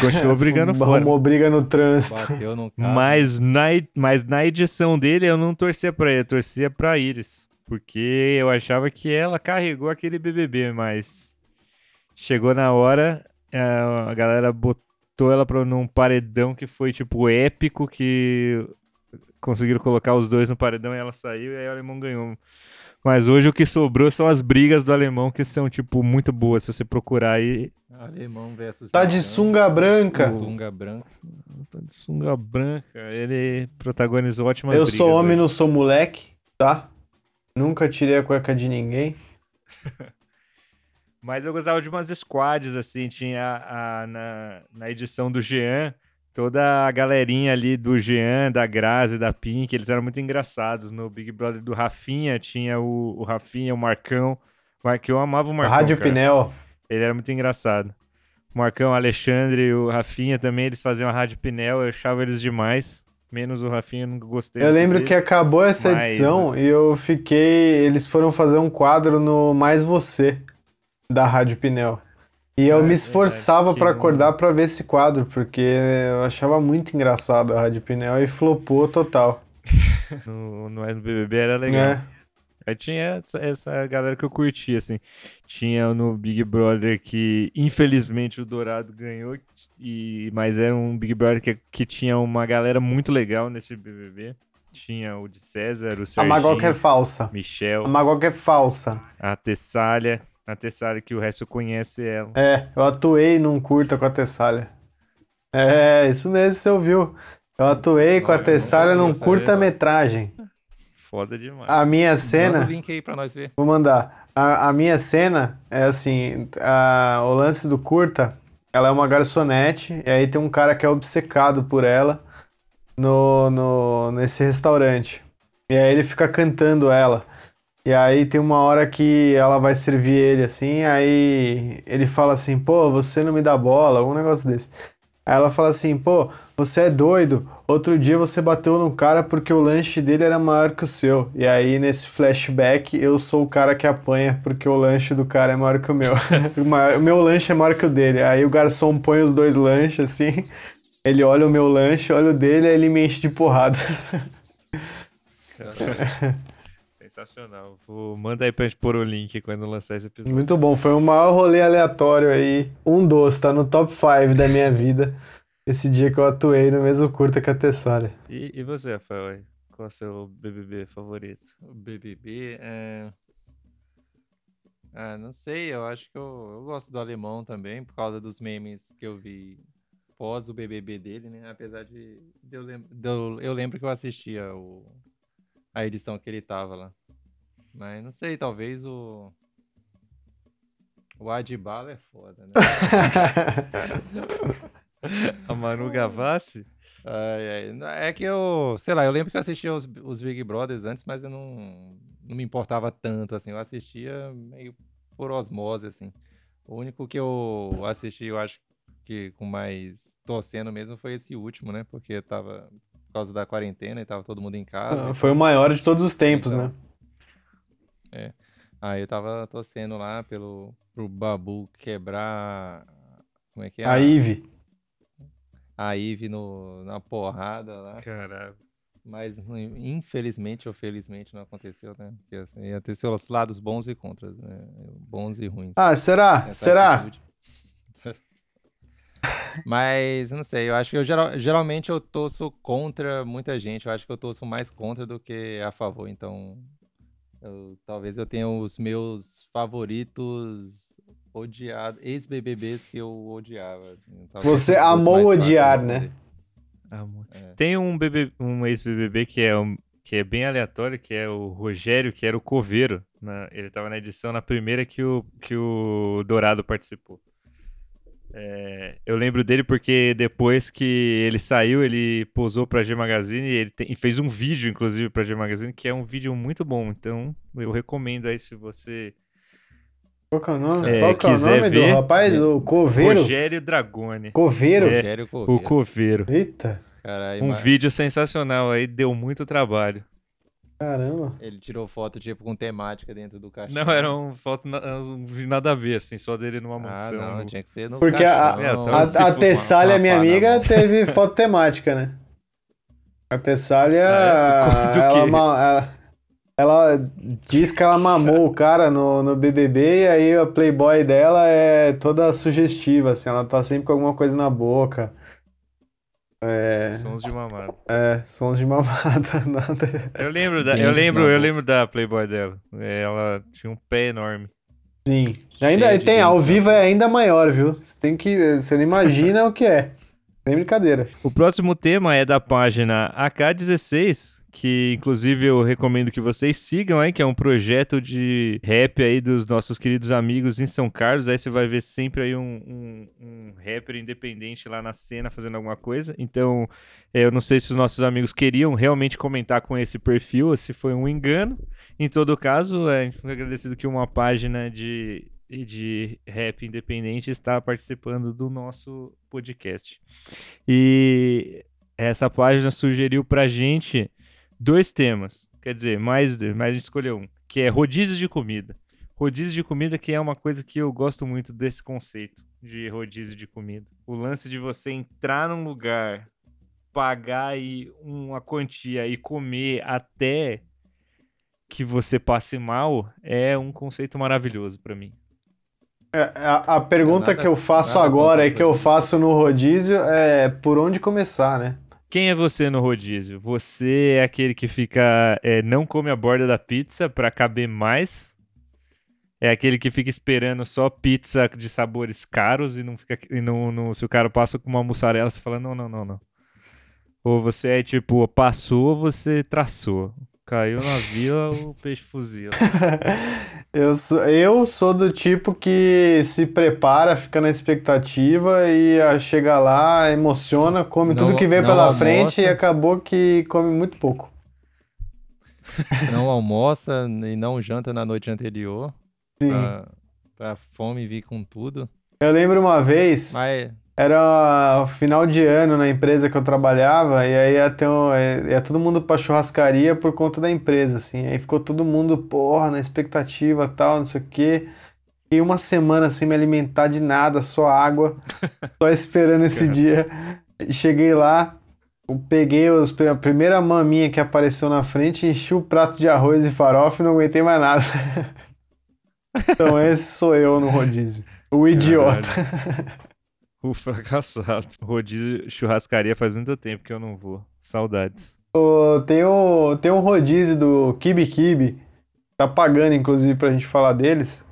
Continuou brigando fora. arrumou briga no trânsito. Bateu no carro. Mas na, mas na edição dele eu não torcia pra ele, eu torcia pra Iris. Porque eu achava que ela carregou aquele BBB, mas chegou na hora, eh, a galera botou ela pra, num paredão que foi tipo épico, que conseguiram colocar os dois no paredão e ela saiu e aí o alemão ganhou. Mas hoje o que sobrou são as brigas do alemão, que são, tipo, muito boas. Se você procurar aí, Alemão versus. Tá de alemão. sunga branca. Sunga branca. tá de sunga branca. Ele protagonizou ótimas Eu brigas. sou homem, hoje. não sou moleque, tá? Nunca tirei a cueca de ninguém. Mas eu gostava de umas squads, assim, tinha a, na, na edição do Jean, toda a galerinha ali do Jean, da Grazi, da Pink, eles eram muito engraçados. No Big Brother do Rafinha, tinha o, o Rafinha, o Marcão. Marcão, eu amava o Marcão, Rádio cara. Pinel. Ele era muito engraçado. O Marcão, o Alexandre e o Rafinha também, eles faziam a Rádio Pinel, eu achava eles demais. Menos o Rafinha, eu nunca gostei Eu lembro dele. que acabou essa Mas- edição e eu fiquei. Eles foram fazer um quadro no Mais Você, da Rádio Pinel. E eu é me esforçava que pra um- acordar pra ver esse quadro, porque eu achava muito engraçado a Rádio Pinel e flopou total. No, no, BBB era legal. É. Aí tinha essa, galera que eu curtia, assim. Tinha no Big Brother que, infelizmente, o Dourado ganhou, e, mas era um Big Brother que, que tinha uma galera muito legal nesse BBB. Tinha o de César, o A Serginho, Magoca é falsa. Michel, A Magoca é falsa. a Tessália. A Tessália que o resto conhece ela. É, eu atuei num curta com a Tessália. É, isso mesmo, você ouviu. Eu atuei com a Tessália num curta-metragem. Foda demais. A minha Manda cena. o link aí pra nós ver. Vou mandar. A, a minha cena é assim, a- o lance do curta, ela é uma garçonete, e aí tem um cara que é obcecado por ela no, no, nesse restaurante. E aí ele fica cantando ela. E aí tem uma hora que ela vai servir ele assim, aí ele fala assim, pô, você não me dá bola, algum negócio desse. Aí ela fala assim, pô, você é doido. Outro dia você bateu no cara porque o lanche dele era maior que o seu. E aí, nesse flashback, eu sou o cara que apanha porque o lanche do cara é maior que o meu. o meu lanche é maior que o dele. Aí o garçom põe os dois lanches assim. Ele olha o meu lanche, olha o dele, aí ele me enche de porrada. Sensacional. Vou, manda aí pra gente pôr o link quando lançar esse episódio. Muito bom, foi o maior rolê aleatório aí. Um dos, tá no top 5 da minha vida. Esse dia que eu atuei no mesmo curta que a Tessália. E, e você, Rafael? aí? Qual é o seu BBB favorito? O BBB é. Ah, não sei, eu acho que eu, eu gosto do alemão também, por causa dos memes que eu vi pós o BBB dele, né? Apesar de, de eu, lem de eu, eu lembro que eu assistia o, a edição que ele tava lá. Mas não sei, talvez o. O Adbala é foda, né? A Manu Gavassi? Ai, ai. É que eu, sei lá, eu lembro que eu assistia os, os Big Brothers antes, mas eu não, não me importava tanto, assim. Eu assistia meio por osmose, assim. O único que eu assisti, eu acho que com mais torcendo mesmo, foi esse último, né? Porque tava por causa da quarentena e tava todo mundo em casa. Ah, Foi o maior de todos os tempos, Então. né? Aí eu tava torcendo lá pelo pro Babu quebrar. Como é que é? A Ive. a Ive no, na porrada lá. Caralho. Mas infelizmente ou felizmente não aconteceu, né? Porque assim, ia ter seus lados bons e contras, né? Bons e ruins. Ah, será? essa será? atitude. Mas, não sei, eu acho que eu geral- geralmente eu torço contra muita gente. Eu acho que eu torço mais contra do que a favor. Então, eu- talvez eu tenha os meus favoritos odiados, ex-BBBs que eu odiava. assim. Você amou odiar, né? Amor. É. Tem um, BB, um ex-BBB que é, um- que é bem aleatório, que é o Rogério, que era o coveiro. na- ele tava na edição, na primeira que o, que o Dourado participou. É, eu lembro dele porque depois que ele saiu, ele posou pra G Magazine e ele tem- fez um vídeo, inclusive, pra G Magazine, que é um vídeo muito bom. Então, eu recomendo aí se você. Qual que é o nome? É, Qual que é o nome ver- do rapaz? O Coveiro? Rogério Dragone. Coveiro? É, Rogério O Coveiro. coveiro. Eita, Caralho, Um mas vídeo sensacional aí, deu muito trabalho. Caramba. ele tirou foto, tipo, com temática dentro do caixão. Não, era um foto na- um vídeo nada a ver, assim, só dele numa Ah, mansão. não, no- tinha que ser no Porque a- caixão. É, A, se a for- Tessália, minha amiga, não. teve foto temática, né? A Tessália, Ah, é? Ela, ela, ela diz que ela mamou o cara no, no BBB e aí a Playboy dela é toda sugestiva, assim, ela tá sempre com alguma coisa na boca. É, Sons de mamado. é sons de mamada. nada- Eu lembro da, eu lembro, eu lembro da Playboy dela. Ela tinha um pé enorme. Sim. Ainda tem, ao dentes na vivo é ainda maior, viu? Você tem que. Você não imagina o que é. Sem brincadeira. O próximo tema é da página AK16, que inclusive eu recomendo que vocês sigam aí, que é um projeto de rap aí dos nossos queridos amigos em São Carlos. Aí você vai ver sempre aí um, um, um rapper independente lá na cena fazendo alguma coisa. Então, é, eu não sei se os nossos amigos queriam realmente comentar com esse perfil, ou se foi um engano. Em todo caso, é, a gente fica agradecido que uma página de, de rap independente está participando do nosso podcast. E essa página sugeriu pra gente dois temas. Quer dizer, mais, mais a gente escolheu um, que é rodízio de comida. Rodízio de comida que é uma coisa que eu gosto muito desse conceito de rodízio de comida. O lance de você entrar num lugar, pagar aí uma quantia e comer até que você passe mal é um conceito maravilhoso pra mim. É, A, a pergunta Nada- que eu faço agora e que eu faço no rodízio é por onde começar, né? Quem é você no rodízio? Você é aquele que fica. é, não come a borda da pizza pra caber mais? É aquele que fica esperando só pizza de sabores caros e não fica. E não, não- se o cara passa com uma mussarela, você fala: não, não, não, não. Ou você é tipo, passou, você traçou. Caiu na vila, o peixe fuzila. Eu sou, eu sou do tipo que se prepara, fica na expectativa e ah, chega lá, emociona, come Não- tudo que não pela almoça. frente e acabou que come muito pouco. Não almoça e não janta na noite anterior. Sim. Pra, pra fome vir com tudo. Eu lembro uma vez, Mas era final de ano na empresa que eu trabalhava e aí ia, ter um, ia todo mundo pra churrascaria por conta da empresa, assim. Aí ficou todo mundo, porra, na expectativa tal, não sei o quê. E uma semana sem me alimentar de nada, só água, só esperando esse dia. Cheguei lá, peguei os- a primeira maminha que apareceu na frente, enchi o prato de arroz e farofa e não aguentei mais nada. Então esse sou eu no rodízio. O idiota. O fracassado. Rodízio churrascaria faz muito tempo que eu não vou. Saudades. Ô, Tem um, tem um rodízio do Kibi Kibi, tá pagando inclusive pra gente falar deles,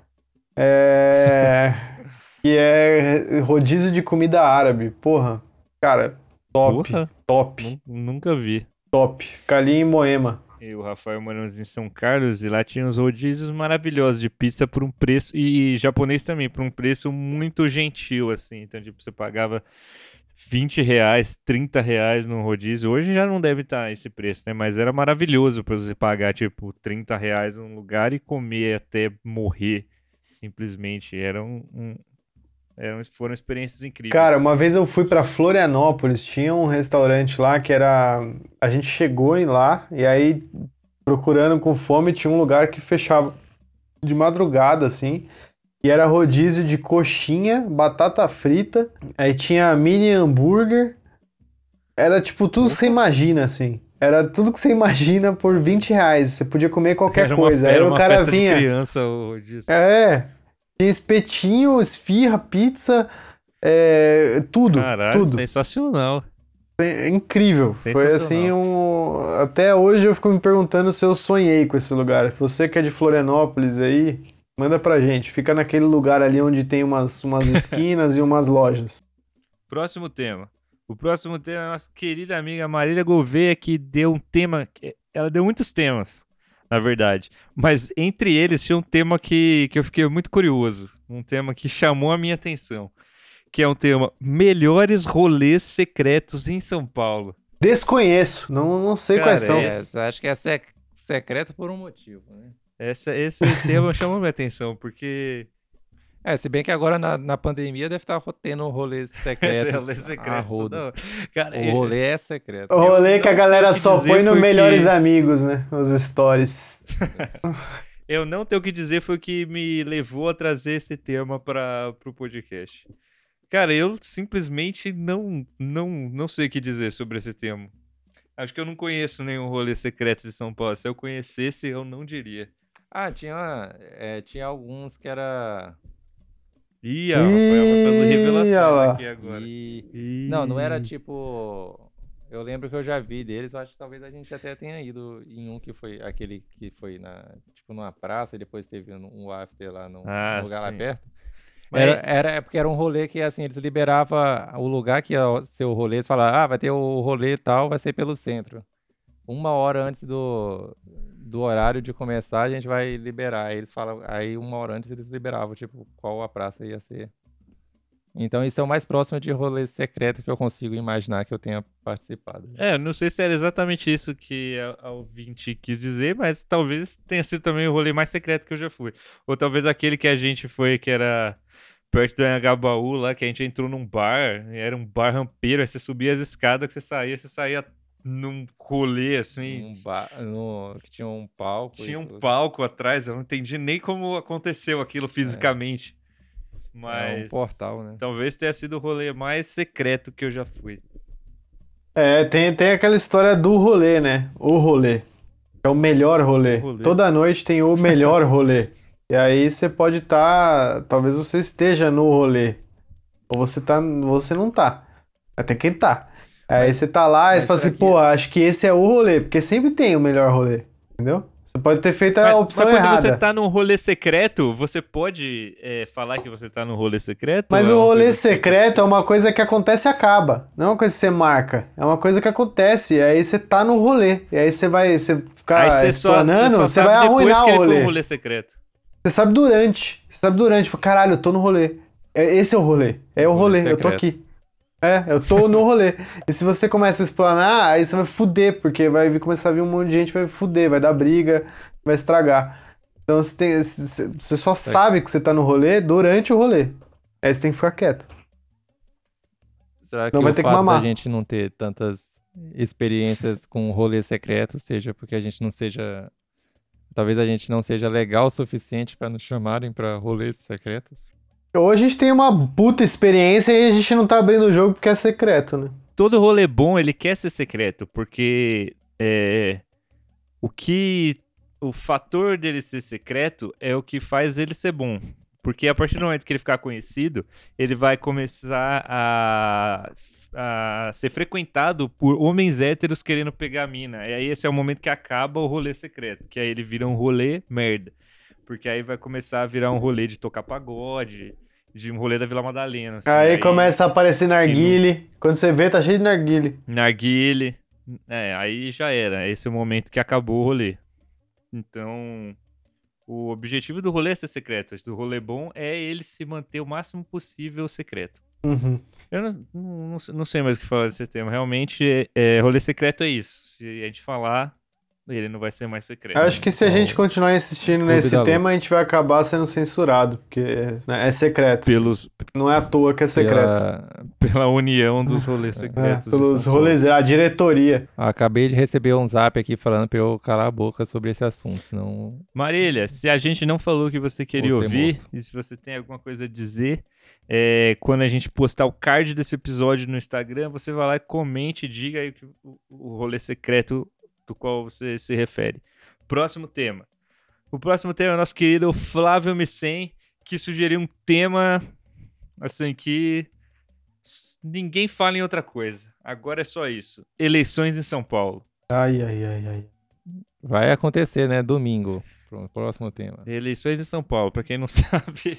é, que é rodízio de comida árabe. Porra, cara, top, Porra, top, nu- nunca vi. top. Fica ali em Moema. E o Rafael moramos em São Carlos e lá tinha uns rodízios maravilhosos de pizza por um preço, e japonês também, por um preço muito gentil, assim. Então, tipo, você pagava 20 reais, 30 reais no rodízio. Hoje já não deve estar esse preço, né? Mas era maravilhoso para você pagar, tipo, 30 reais num lugar e comer até morrer. Simplesmente. Era um, um- eram, foram experiências incríveis. Cara, uma vez eu fui pra Florianópolis, tinha um restaurante lá que era. A gente chegou em lá e aí, procurando com fome, tinha um lugar que fechava de madrugada, assim. E era rodízio de coxinha, batata frita, aí tinha mini hambúrguer. Era tipo tudo que você imagina, assim. Era tudo que você imagina por 20 reais. Você podia comer qualquer era uma, coisa. Aí era o uma cara festa vinha. de criança o rodízio. É. Tinha espetinho, esfirra, pizza, é, tudo. Caralho, tudo. sensacional. É incrível. Foi Sensacional. assim um. Até hoje eu fico me perguntando se eu sonhei com esse lugar. Você que é de Florianópolis aí, manda pra gente. Fica naquele lugar ali onde tem umas, umas esquinas e umas lojas. Próximo tema. O próximo tema é a nossa querida amiga Marília Gouveia, que deu um tema. Ela deu muitos temas, na verdade. Mas entre eles tinha um tema que, que eu fiquei muito curioso. Um tema que chamou a minha atenção. Que é um tema Melhores rolês secretos em São Paulo. Desconheço, não, não sei Cara, quais são. é- É, acho que é sec- secreto por um motivo, né? Essa, esse tema chamou minha atenção, porque. É, se bem que agora na, na pandemia deve estar tendo rolês secretos. rolê secreto hora. Cara, O rolê é secreto. O rolê Eu que a não galera só põe no Melhores que- Amigos, né? Os stories. Eu não tenho o que dizer, foi o que me levou a trazer esse tema para o podcast. Cara, eu simplesmente não, não, não sei o que dizer sobre esse tema. Acho que eu não conheço nenhum rolê secreto de São Paulo. Se eu conhecesse, eu não diria. Ah, tinha, é, tinha alguns que era. Ih, a Rafael vai fazer Ih, revelações olha lá. aqui agora. E... Não, não era Ih. tipo. Eu lembro que eu já vi deles, eu acho que talvez a gente até tenha ido em um que foi aquele que foi na, tipo, numa praça e depois teve um um after lá num, Ah, num lugar lá sim. perto. Mas- Era, era é porque era um rolê que assim, eles liberavam o lugar que ia ser o rolê, eles falavam, ah, vai ter o rolê e tal, vai ser pelo centro. Uma hora antes do, do horário de começar, a gente vai liberar. Aí eles falam, aí uma hora antes eles liberavam, tipo, qual a praça ia ser. Então isso é o mais próximo de rolê secreto que eu consigo imaginar que eu tenha participado. É, não sei se era exatamente isso que a, a ouvinte quis dizer, mas talvez tenha sido também o rolê mais secreto que eu já fui. Ou talvez aquele que a gente foi, que era perto do Anhangabaú lá, que a gente entrou num bar, era um bar rampeiro, aí você subia as escadas, que você saía, você saía num rolê assim. Um ba- no- que tinha um palco. Tinha um tudo. palco atrás, eu não entendi nem como aconteceu aquilo fisicamente. Mas É um portal, né? talvez tenha sido o rolê mais secreto que eu já fui. É, tem, tem aquela história do rolê, né? O rolê. É o melhor rolê. O rolê. Toda noite tem o melhor rolê. E aí você pode estar. talvez você esteja no rolê. Ou você tá. Você não tá. Mas tem quem tá. Aí você tá lá e você fala assim, pô, acho que esse é o rolê. Porque sempre tem o melhor rolê. Entendeu? Você pode ter feito a Mas, opção mas quando errada. você tá num rolê secreto, você pode é, falar que você tá num rolê secreto? Mas é o rolê secreto é uma coisa que acontece e acaba. Não é uma coisa que você marca. É uma coisa que acontece. E aí você tá no rolê. E aí você vai você ficar Aí você só, explanando, você só você vai arruinar que o rolê. rolê secreto. Você sabe durante. Você sabe durante. Fala, Caralho, eu tô no rolê. É- Esse é o rolê. É o rolê rolê. Eu tô aqui. É, eu tô no rolê. E se você começa a explanar, aí você vai fuder, porque vai começar a vir um monte de gente, vai fuder, vai dar briga, vai estragar. Então você, tem, você só sabe que você tá no rolê durante o rolê. Aí você tem que ficar quieto. Será que Não vai ter que fato da mamar. gente não ter tantas experiências com rolê secreto seja porque a gente não seja. Talvez a gente não seja legal o suficiente para nos chamarem para rolês secretos? Ou a gente tem uma puta experiência e a gente não tá abrindo o jogo porque é secreto, né? Todo rolê bom, ele quer ser secreto, porque é, o que... O fator dele ser secreto é o que faz ele ser bom. Porque a partir do momento que ele ficar conhecido, ele vai começar a, a ser frequentado por homens héteros querendo pegar a mina. E aí esse é o momento que acaba o rolê secreto, que aí ele vira um rolê merda. Porque aí vai começar a virar um rolê de tocar pagode, de um rolê da Vila Madalena. assim. aí, começa a aparecer narguile. Quando você vê, tá cheio de narguile. Narguile. É, aí já era. Esse é o momento que acabou o rolê. Então, o objetivo do rolê é ser secreto. O rolê bom é ele se manter o máximo possível secreto. Uhum. Eu não, não, não sei mais o que falar desse tema. Realmente, é, rolê secreto é isso. Se a gente falar, ele não vai ser mais secreto. Eu acho que se a gente continuar insistindo nesse tema, a gente vai acabar sendo censurado, porque né, é secreto. Pelos, Não é à toa que é secreto. Pela- pela união dos rolês É, secretos. de pelos rolês, a diretoria. Acabei de receber um zap aqui falando pra eu calar a boca sobre esse assunto, senão Marília, se a gente não falou o que você queria Você ouvir, morto. e se você tem alguma coisa a dizer, é, quando a gente postar o card desse episódio no Instagram, você vai lá e comente e diga aí o, que- o, o rolê secreto do qual você se refere. Próximo tema. O próximo tema é o nosso querido Flávio Micen, que sugeriu um tema assim que ninguém fala em outra coisa. Agora é só isso. Eleições em São Paulo. Ai, ai, ai, ai. vai acontecer, né? Domingo. Pronto, próximo tema. Eleições em São Paulo, pra quem não sabe.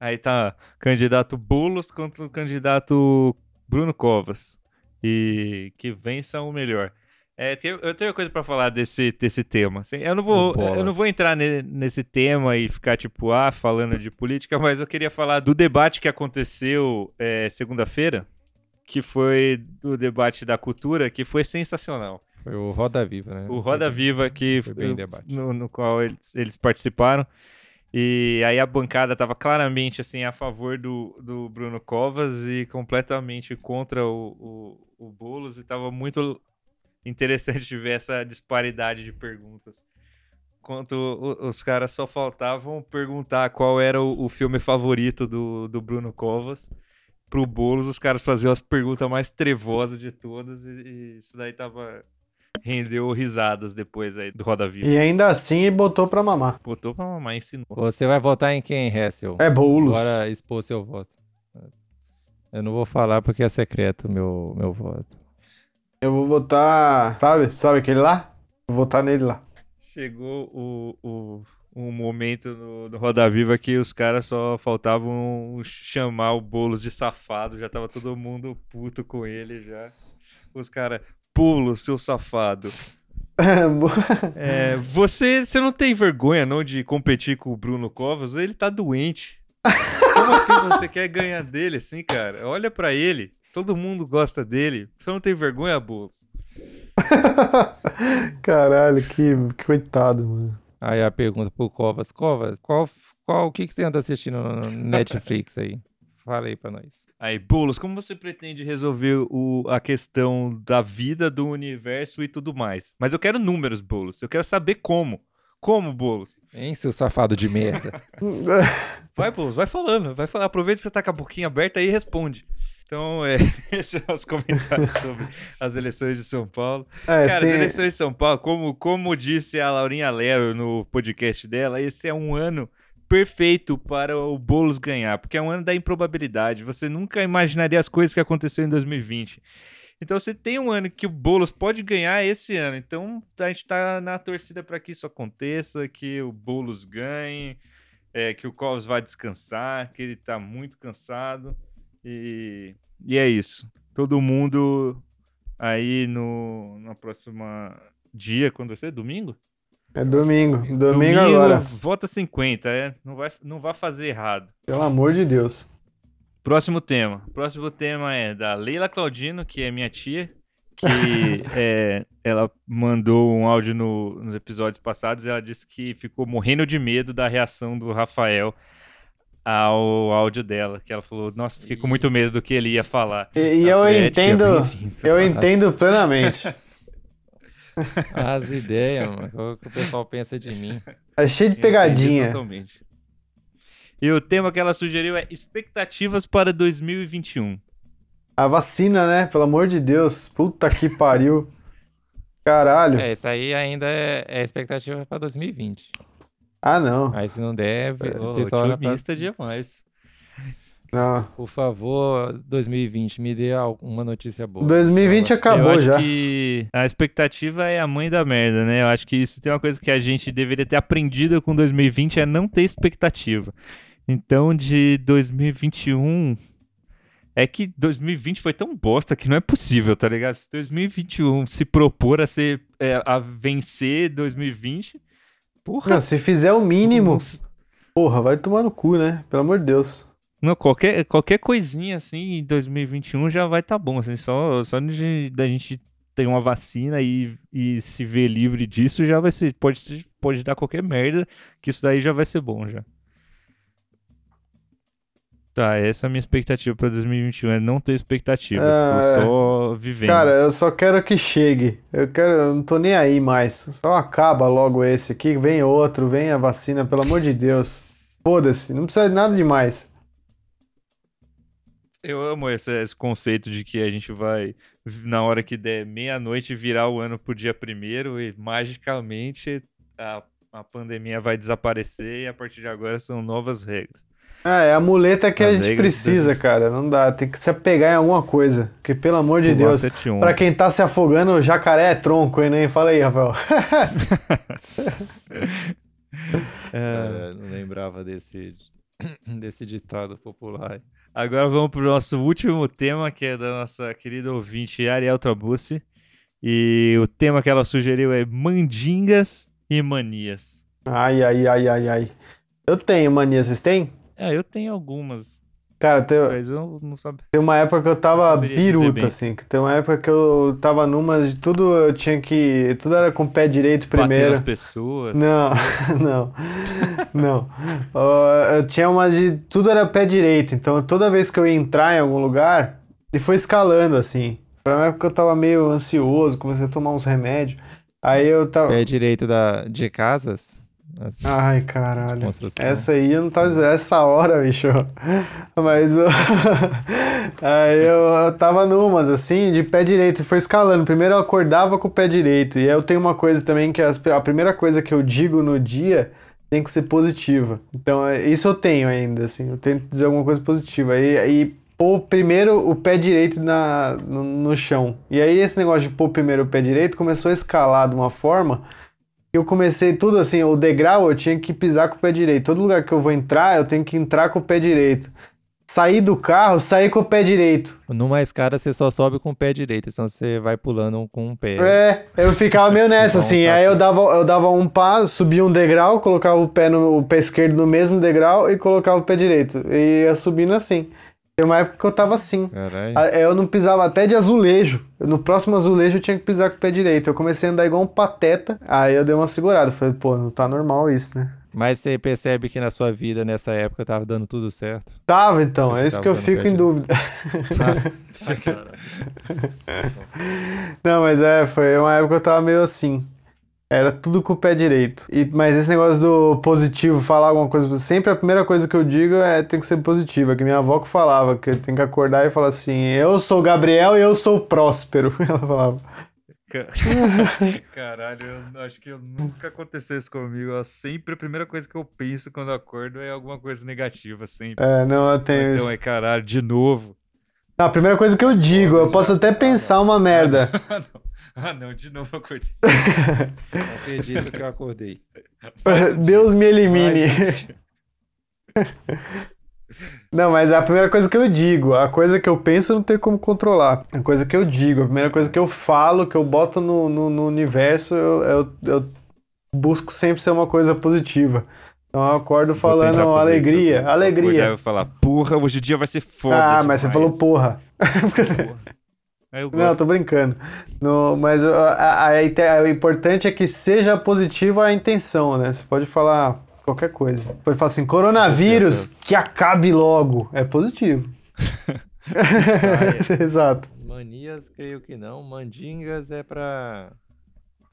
Aí tá candidato Boulos contra o candidato Bruno Covas. E que vença o melhor. É, eu tenho coisa pra falar desse, desse tema. assim, eu, não vou, Bolas. eu não vou entrar ne- nesse tema e ficar, tipo, ah, falando de política, mas eu queria falar do debate que aconteceu é, segunda-feira, que foi do debate da cultura, que foi sensacional. Foi o Roda Viva, né? O Roda Viva que foi bem debate. no, no qual eles, eles participaram. E aí a bancada estava claramente assim a favor do, do Bruno Covas e completamente contra o, o, o Boulos e estava muito interessante de ver essa disparidade de perguntas. Enquanto os caras só faltavam perguntar qual era o, o filme favorito do, do Bruno Covas. Pro Boulos, os caras faziam as perguntas mais trevosas de todas e, e isso daí tava rendeu risadas depois aí do Roda Viva. E ainda assim botou pra mamar. Botou pra mamar, ensinou. Você vai votar em quem, Hessel? É bolos. Bora expor seu voto. Eu não vou falar porque é secreto o meu, meu voto. Eu vou votar. Sabe? Sabe aquele lá? Vou votar nele lá. Chegou o, o, um momento no, no Roda Viva que os caras só faltavam chamar o Boulos de safado, já tava todo mundo puto com ele já. Os caras, pulo, seu safado. É, você, você não tem vergonha não de competir com o Bruno Covas? Ele tá doente. Como assim você quer ganhar dele assim, cara? Olha pra ele. Todo mundo gosta dele. Você não tem vergonha, Boulos? Caralho, que, que coitado, mano. Aí a pergunta pro Covas. Covas, qual, qual, o que, que você anda assistindo no Netflix aí? Fala aí pra nós. Aí, Boulos, como você pretende resolver o, a questão da vida, do universo e tudo mais? Mas eu quero números, Boulos. Eu quero saber como. Como, Boulos? Hein, seu safado de merda? Vai, Boulos, vai falando. Vai falar. Aproveita que você tá com a boquinha aberta aí e responde. Então, é, esses são os comentários sobre as eleições de São Paulo. É, Cara, sim, as eleições de São Paulo, como, como disse a Laurinha Lero no podcast dela, esse é um ano perfeito para o Boulos ganhar, porque é um ano da improbabilidade. Você nunca imaginaria as coisas que aconteceram em 2020. Então, você tem um ano que o Boulos pode ganhar esse ano. Então, a gente tá na torcida para que isso aconteça, que o Boulos ganhe, é, que o Covas vá descansar, que ele tá muito cansado. E, e é isso. Todo mundo aí no na próxima dia, quando vai ser? Domingo? é domingo. Domingo, agora. Vota 50, é. Não vai, não vai fazer errado. Pelo amor de Deus. Próximo tema. Próximo tema é da Leila Claudino, que é minha tia, que é, ela mandou um áudio no- nos episódios passados e ela disse que ficou morrendo de medo da reação do Rafael ao áudio dela, que ela falou, nossa, fiquei com muito medo do que ele ia falar. E, e eu falei, "É, entendo. bem-vindo." Eu entendo plenamente. As ideias, mano. O que o pessoal pensa de mim? É cheio de pegadinha. Totalmente. E o tema que ela sugeriu é expectativas para 2021. A vacina, né? Pelo amor de Deus. Puta que pariu. Caralho. É, isso aí ainda é, é expectativa pra 2020. Ah, não. Aí se não der, Ô, se torna pra... otimista demais. Não. Por favor, 2020, me dê alguma notícia boa. 2020 Por favor. acabou eu acho já. que a expectativa é a mãe da merda, né? Eu acho que isso tem uma coisa que a gente deveria ter aprendido com 2020 é não ter expectativa. Então, de 2021 é que 2020 foi tão bosta que não é possível, tá ligado? Se 2021 se propor a ser é, a vencer 2020, porra, Não, se fizer o mínimo, não, porra, vai tomar no cu, né? Pelo amor de Deus. Não, qualquer, qualquer coisinha assim em 2021 já vai estar tá bom. Assim, só, só de, da gente ter uma vacina e, e se ver livre disso já vai ser. Pode, pode dar qualquer merda, que isso daí já vai ser bom já. Tá, essa é a minha expectativa pra 2021, é não ter expectativas, Ah, tô é. só vivendo. Cara, eu só quero que chegue. Eu quero, eu não tô nem aí mais. Só acaba logo esse aqui, vem outro, vem a vacina, pelo amor de Deus. Foda-se, não precisa de nada demais. Eu amo esse, esse conceito de que a gente vai, na hora que der meia-noite, virar o ano pro dia primeiro e magicamente a, a pandemia vai desaparecer e a partir de agora são novas regras. Ah, é a muleta que a As gente regras de precisa, 2000. cara. Não dá, tem que se apegar em alguma coisa. Porque, pelo amor de Pular Deus, 71. pra quem tá se afogando, jacaré é tronco, hein, né? Fala aí, Rafael. Cara, não lembrava desse, desse ditado popular. Agora vamos pro nosso último tema, que é da nossa querida ouvinte Ariel Trabucci. E o tema que ela sugeriu é mandingas e manias. Ai, ai, ai, ai, ai. Eu tenho mania, vocês têm? É, eu tenho algumas, Cara, tem, mas eu não sabia. tem uma época que eu tava biruta, assim. Que tem uma época que eu tava numas de tudo, eu tinha que. Tudo era com o pé direito Bater primeiro. nas pessoas. Não, não, não. Ó, eu tinha umas de. Tudo era pé direito, então toda vez que eu ia entrar em algum lugar, e foi escalando assim. Pra uma época que eu tava meio ansioso, comecei a tomar uns remédios. Aí eu tava. Pé direito da, de casas? As- Ai, caralho. Construção. Essa aí eu não tava esperando. Essa hora, bicho. Mas eu. aí eu, eu tava numas, assim, de pé direito. Foi escalando. Primeiro eu acordava com o pé direito. E aí eu tenho uma coisa também que as- a primeira coisa que eu digo no dia tem que ser positiva. Então, é- isso eu tenho ainda, assim. Eu tento dizer alguma coisa positiva. E, aí pôr primeiro o pé direito na, no, no chão. E aí esse negócio de pôr primeiro o pé direito começou a escalar de uma forma eu comecei tudo assim, o degrau eu tinha que pisar com o pé direito. Todo lugar que eu vou entrar, eu tenho que entrar com o pé direito. Sair do carro, sair com o pé direito. Numa escada você só sobe com o pé direito, senão você vai pulando com o pé. É, eu ficava meio nessa, Então, assim. Aí eu dava, eu dava um passo, subia um degrau, colocava o pé, no, o pé esquerdo no mesmo degrau e colocava o pé direito. E ia subindo assim. Tem uma época que eu tava assim. Caralho. Ah, Eu não pisava até de azulejo. No próximo azulejo eu tinha que pisar com o pé direito. Eu comecei a andar igual um pateta. Aí eu dei uma segurada. Falei, pô, não tá normal isso, né? Mas você percebe que na sua vida, nessa época, tava dando tudo certo. Tava então, Você é isso que eu fico em direito. dúvida. Não, mas é, foi uma época que eu tava meio assim. Era tudo com o pé direito. E, mas esse negócio do positivo, falar alguma coisa. Sempre a primeira coisa que eu digo é tem que ser positiva. Que minha avó que falava, que tem que acordar e falar assim: Eu sou o Gabriel e eu sou Próspero. Ela falava. Ca- Caralho, eu acho que eu nunca aconteceu isso comigo. Eu sempre a primeira coisa que eu penso quando eu acordo é alguma coisa negativa, sempre. É, não, eu tenho Então isso. é caralho, de novo. Não, a primeira coisa que eu digo, eu posso até pensar uma merda. Ah, não. Ah, não, de novo eu acordei. Não acredito que eu acordei. Deus me elimine. Não, mas é a primeira coisa que eu digo. A coisa que eu penso não tem como controlar. A coisa que eu digo, a primeira coisa que eu falo, que eu boto no, no, no universo, eu, eu, eu busco sempre ser uma coisa positiva. Então eu acordo Vou falando alegria, isso. Eu vou acordar alegria. vou falar, porra, hoje o dia vai ser foda. Ah, mas você falou demais." porra. Porra. Não, tô brincando. No, mas a, a- a o importante é que seja positiva a intenção, né? Você pode falar qualquer coisa. Pode falar assim, coronavírus, que acabe logo. É positivo. Exato. Manias, creio que não. Mandingas é pra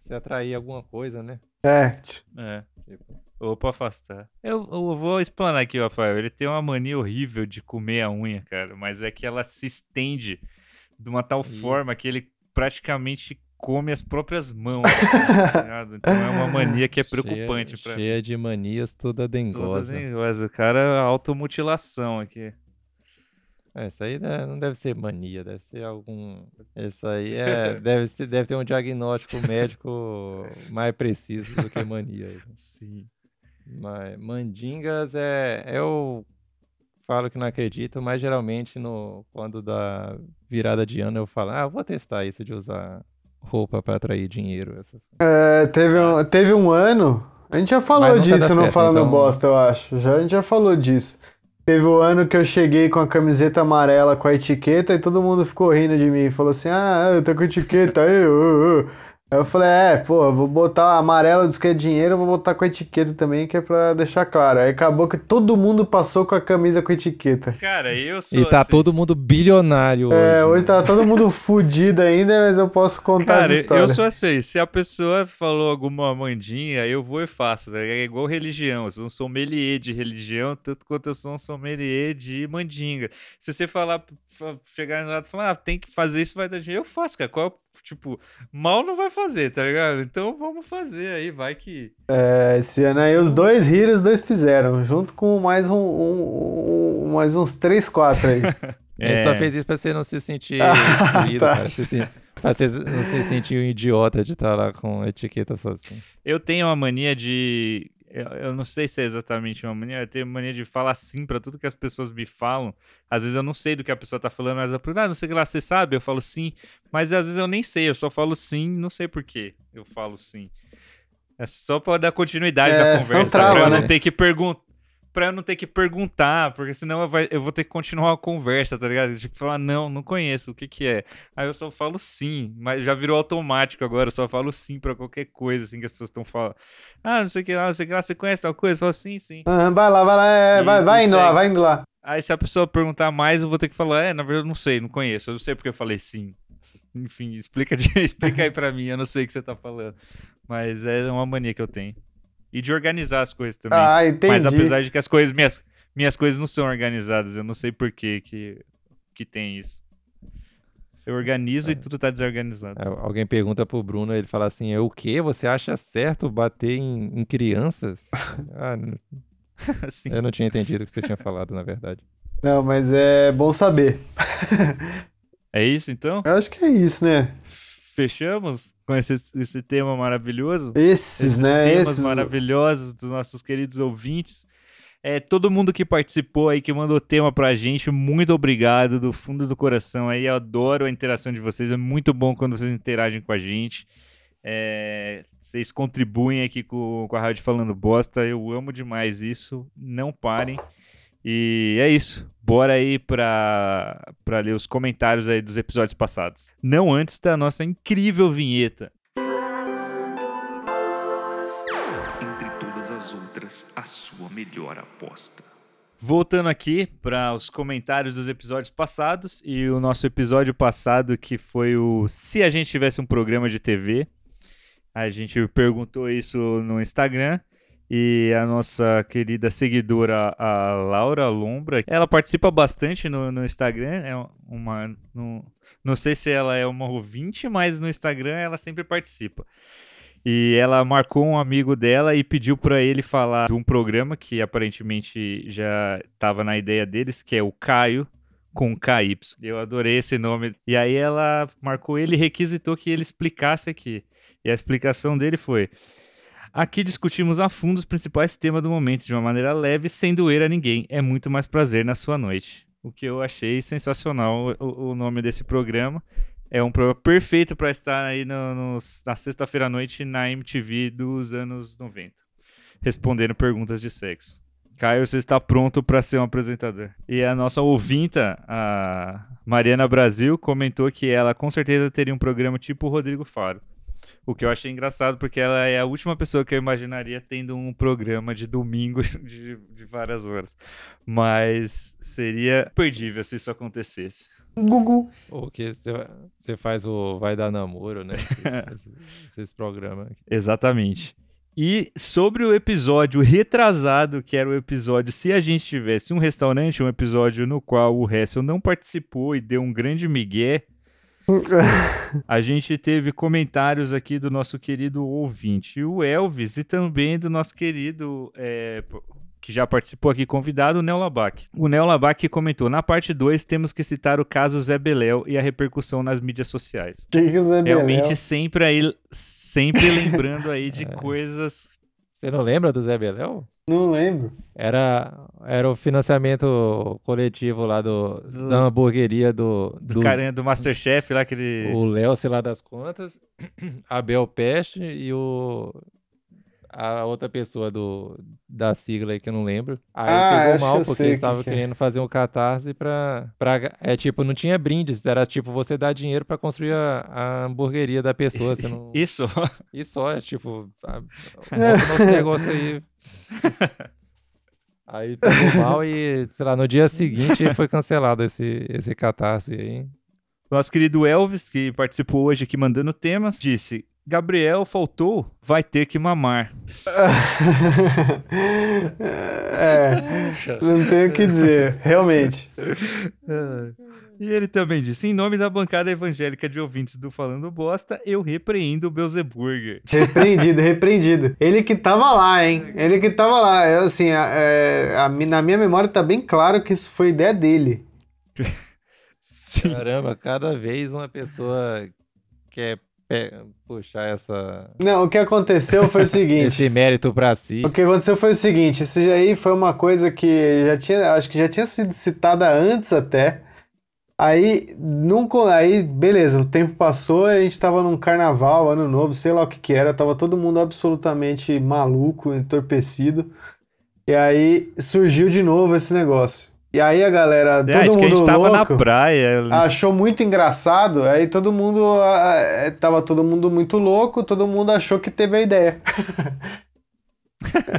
se atrair alguma coisa, né? É. É. Tipo, Ou pra afastar. Eu, eu vou explanar aqui, Rafael. Ele tem uma mania horrível de comer a unha, cara. Mas é que ela se estende de uma tal Ih. forma que ele praticamente come as próprias mãos. assim, tá então é uma mania que é preocupante mim. cheia de manias, toda dengosa. em- Mas o cara é automutilação aqui. É, isso aí né, não deve ser mania, deve ser algum. Isso aí é, deve, ser, deve ter um diagnóstico médico mais preciso do que mania. Sim. Mas mandingas é. Eu falo que não acredito, mas geralmente no, quando dá virada de ano eu falo, ah, eu vou testar isso de usar roupa pra atrair dinheiro. Essas... coisas." É, teve, um, teve um ano. A gente já falou disso, não certo, falando então- bosta, eu acho. Já, a gente já falou disso. Teve o ano que eu cheguei com a camiseta amarela com a etiqueta e todo mundo ficou rindo de mim. Falou assim: Ah, tá com etiqueta aí. ô, ô." Aí eu falei: É, pô, vou botar amarelo diz que é dinheiro, eu vou botar com a etiqueta também, que é pra deixar claro. Aí acabou que todo mundo passou com a camisa com a etiqueta. Cara, eu sou E tá assim. todo mundo bilionário É, hoje. hoje tá todo mundo fudido ainda, mas eu posso contar Cara, essa história. eu sou assim, se a pessoa falou alguma mandinha, eu vou e faço, tá? é igual religião, eu sou um sommelier de religião, tanto quanto eu sou um sommelier de mandinga. Se você falar, fa- chegar no lado e falar, ah, tem que fazer isso, vai dar dinheiro, eu faço, cara, qual, é o- tipo, mal não vai fazer, tá ligado? Então vamos fazer aí, vai que... É, esse ano aí os dois riram, os dois fizeram, junto com mais um, um- um- mais uns 3, 4 aí. Ele É. só fez isso pra você não se sentir Ah, excluído, tá. cara. Se, se- pra você não se sentir um idiota de estar lá com etiqueta só assim. Eu tenho uma mania de. Eu, eu não sei se é exatamente uma mania, eu tenho mania de falar sim pra tudo que as pessoas me falam. Às vezes eu não sei do que a pessoa tá falando, mas eu pergunto, ah, não sei o que lá, você sabe? Eu falo sim. Mas às vezes eu nem sei, eu só falo sim, não sei por que eu falo sim. É só pra dar continuidade É, da conversa, trava, pra eu né? não ter que perguntar. Pra eu não ter que perguntar, porque senão eu, vai- eu vou ter que continuar a conversa, tá ligado? Tipo, falar, não, não conheço, o que que é? Aí eu só falo sim, mas já virou automático agora, eu só falo sim pra qualquer coisa, assim, que as pessoas estão falando. Ah, não sei o que lá, não sei o que lá, você conhece tal coisa? Falo sim, sim. Aham, vai lá, vai lá, é, vai, vai indo lá, vai indo lá. Aí se a pessoa perguntar mais, eu vou ter que falar, é, na verdade eu não sei, não conheço, eu não sei porque eu falei sim. Enfim, explica, explica aí pra mim, eu não sei o que você tá falando. Mas é uma mania que eu tenho. E de organizar as coisas também. Ah, entendi. Mas apesar de que as coisas, minhas, minhas coisas não são organizadas, eu não sei por que que, que tem isso. Eu organizo e tudo tá desorganizado. É, Alguém pergunta pro Bruno, ele fala assim: o quê? Você acha certo bater em, em crianças? ah, Assim. eu não tinha entendido o que você tinha falado, na verdade. Não, mas é bom saber. É isso então? Eu acho que é isso, né? Fechamos com esse, esse tema maravilhoso? Esses, Esses né? temas Esses. maravilhosos dos nossos queridos ouvintes. É, todo mundo que participou aí, que mandou tema pra gente, muito obrigado do fundo do coração aí. Eu adoro a interação de vocês. É muito bom quando vocês interagem com a gente. É, vocês contribuem aqui com, com a Rádio Falando Bosta. Eu amo demais isso. Não parem. E é isso. Bora aí pra, pra ler os comentários aí dos episódios passados. Não antes da nossa incrível vinheta. Entre todas as outras, a sua melhor aposta. Voltando aqui para os comentários dos episódios passados e o nosso episódio passado que foi o se a gente tivesse um programa de TV, a gente perguntou isso no Instagram e a nossa querida seguidora a Laura Lombra, ela participa bastante no, no Instagram, é uma não, não sei se ela é uma ouvinte, mas no Instagram ela sempre participa. E ela marcou um amigo dela e pediu pra ele falar de um programa que aparentemente já estava na ideia deles, que é o Caio com KY. Eu adorei esse nome. E aí ela marcou ele e requisitou que ele explicasse aqui. E a explicação dele foi: Aqui discutimos a fundo os principais temas do momento de uma maneira leve, sem doer a ninguém. É muito mais prazer na sua noite. O que eu achei sensacional o, o nome desse programa. É um programa perfeito para estar aí no- no- na sexta-feira à noite na MTV dos anos 90, respondendo perguntas de sexo. Caio, você está pronto para ser um apresentador. E a nossa ouvinta, a Mariana Brasil, comentou que ela com certeza teria um programa tipo o Rodrigo Faro. O que eu achei engraçado, porque ela é a última pessoa que eu imaginaria tendo um programa de domingo de, de várias horas. Mas seria perdível se isso acontecesse. Gugu. Ou que você você faz o Vai Dar Namoro, né? Esses, esses programas. Exatamente. E sobre o episódio retrasado, que era o episódio Se a gente tivesse um restaurante, um episódio no qual o Hessel não participou e deu um grande migué, a gente teve comentários aqui do nosso querido ouvinte, o Elvis, e também do nosso querido, é, que já participou aqui, convidado, o Neo Labac. O Neo Labac comentou, na parte 2 temos que citar o caso Zé Beléu e a repercussão nas mídias sociais. Que que Realmente sempre aí, sempre lembrando aí de coisas. Você não lembra do Zé Beléu? Não lembro. Era, era o financiamento coletivo lá do, Do- da hamburgueria do, Do dos- carinha do Masterchef lá, que ele. o Léo, sei lá das contas, a Bel Peste e o a outra pessoa do, da sigla aí que eu não lembro. Aí Ah, pegou mal porque eles que estavam que é. querendo fazer um catarse pra, pra. É tipo, não tinha brindes, era tipo você dar dinheiro pra construir a, a hamburgueria da pessoa. Você não... Isso. Só, é tipo, a, o nosso negócio aí. Aí pegou mal e, sei lá, no dia seguinte foi cancelado esse, esse catarse aí. Nosso querido Elvis, que participou hoje aqui mandando temas, disse: Gabriel faltou, vai ter que mamar. é, não tenho o que dizer, realmente. E ele também disse: em nome da bancada evangélica de ouvintes do Falando Bosta, eu repreendo o Beuzeburger. Repreendido, repreendido. Ele que tava lá, hein? Ele que tava lá. É, assim, a- é, a na minha memória tá bem claro que isso foi ideia dele. Sim. Caramba, cada vez uma pessoa quer puxar essa, Não, o que aconteceu foi o seguinte. esse mérito pra si. O que aconteceu foi o seguinte, isso aí foi uma coisa que já tinha, acho que já tinha sido citada antes até. Aí, nunca, aí, beleza, o tempo passou, a gente tava num carnaval, ano novo, sei lá o que que era, tava todo mundo absolutamente maluco, entorpecido. E aí surgiu de novo esse negócio. E aí a galera, É, todo mundo tava na louco, praia. achou muito engraçado, aí todo mundo, ah, eh, tava todo mundo muito louco, todo mundo achou que teve a ideia.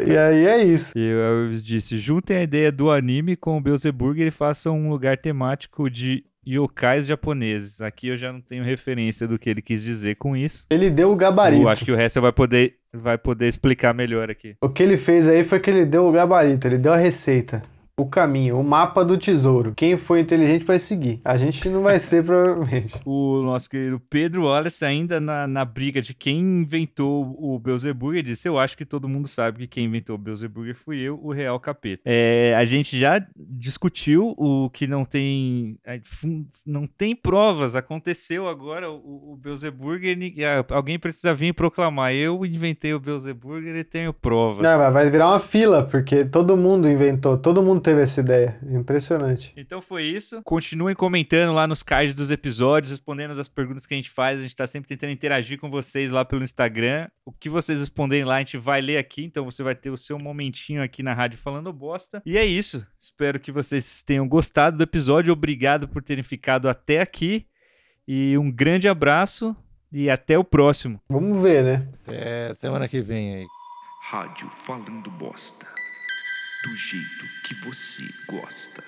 E aí é isso. E Elvis disse: juntem a ideia do anime com o Beelzeburger e façam um lugar temático de yokais japoneses. Aqui eu já não tenho referência do que ele quis dizer com isso. Ele deu o gabarito. Eu acho que o resto vai poder, vai poder explicar melhor aqui. O que ele fez aí foi que ele deu o gabarito, ele deu a receita, o caminho, o mapa do tesouro. Quem foi inteligente vai seguir. A gente não vai ser, provavelmente. O nosso querido Pedro Wallace, ainda na, na briga de quem inventou o Beelzeburger, disse: Eu acho que todo mundo sabe que quem inventou o Beelzeburger fui eu, o Real Capeta. É, a gente já discutiu o que não tem. Não tem provas. Aconteceu agora o, o Beelzeburger. e a- Alguém precisa vir proclamar: Eu inventei o Beelzeburger e tenho provas. Não, mas vai virar uma fila, porque todo mundo inventou, todo mundo teve essa ideia. Impressionante. Então foi isso. Continuem comentando lá nos cards dos episódios, respondendo as perguntas que a gente faz. A gente tá sempre tentando interagir com vocês lá pelo Instagram. O que vocês responderem lá, a gente vai ler aqui. Então você vai ter o seu momentinho aqui na rádio falando bosta. E é isso. Espero que vocês tenham gostado do episódio. Obrigado por terem ficado até aqui. E um grande abraço e até o próximo. Vamos ver, né? Até semana que vem aí. Rádio Falando Bosta do jeito que você gosta.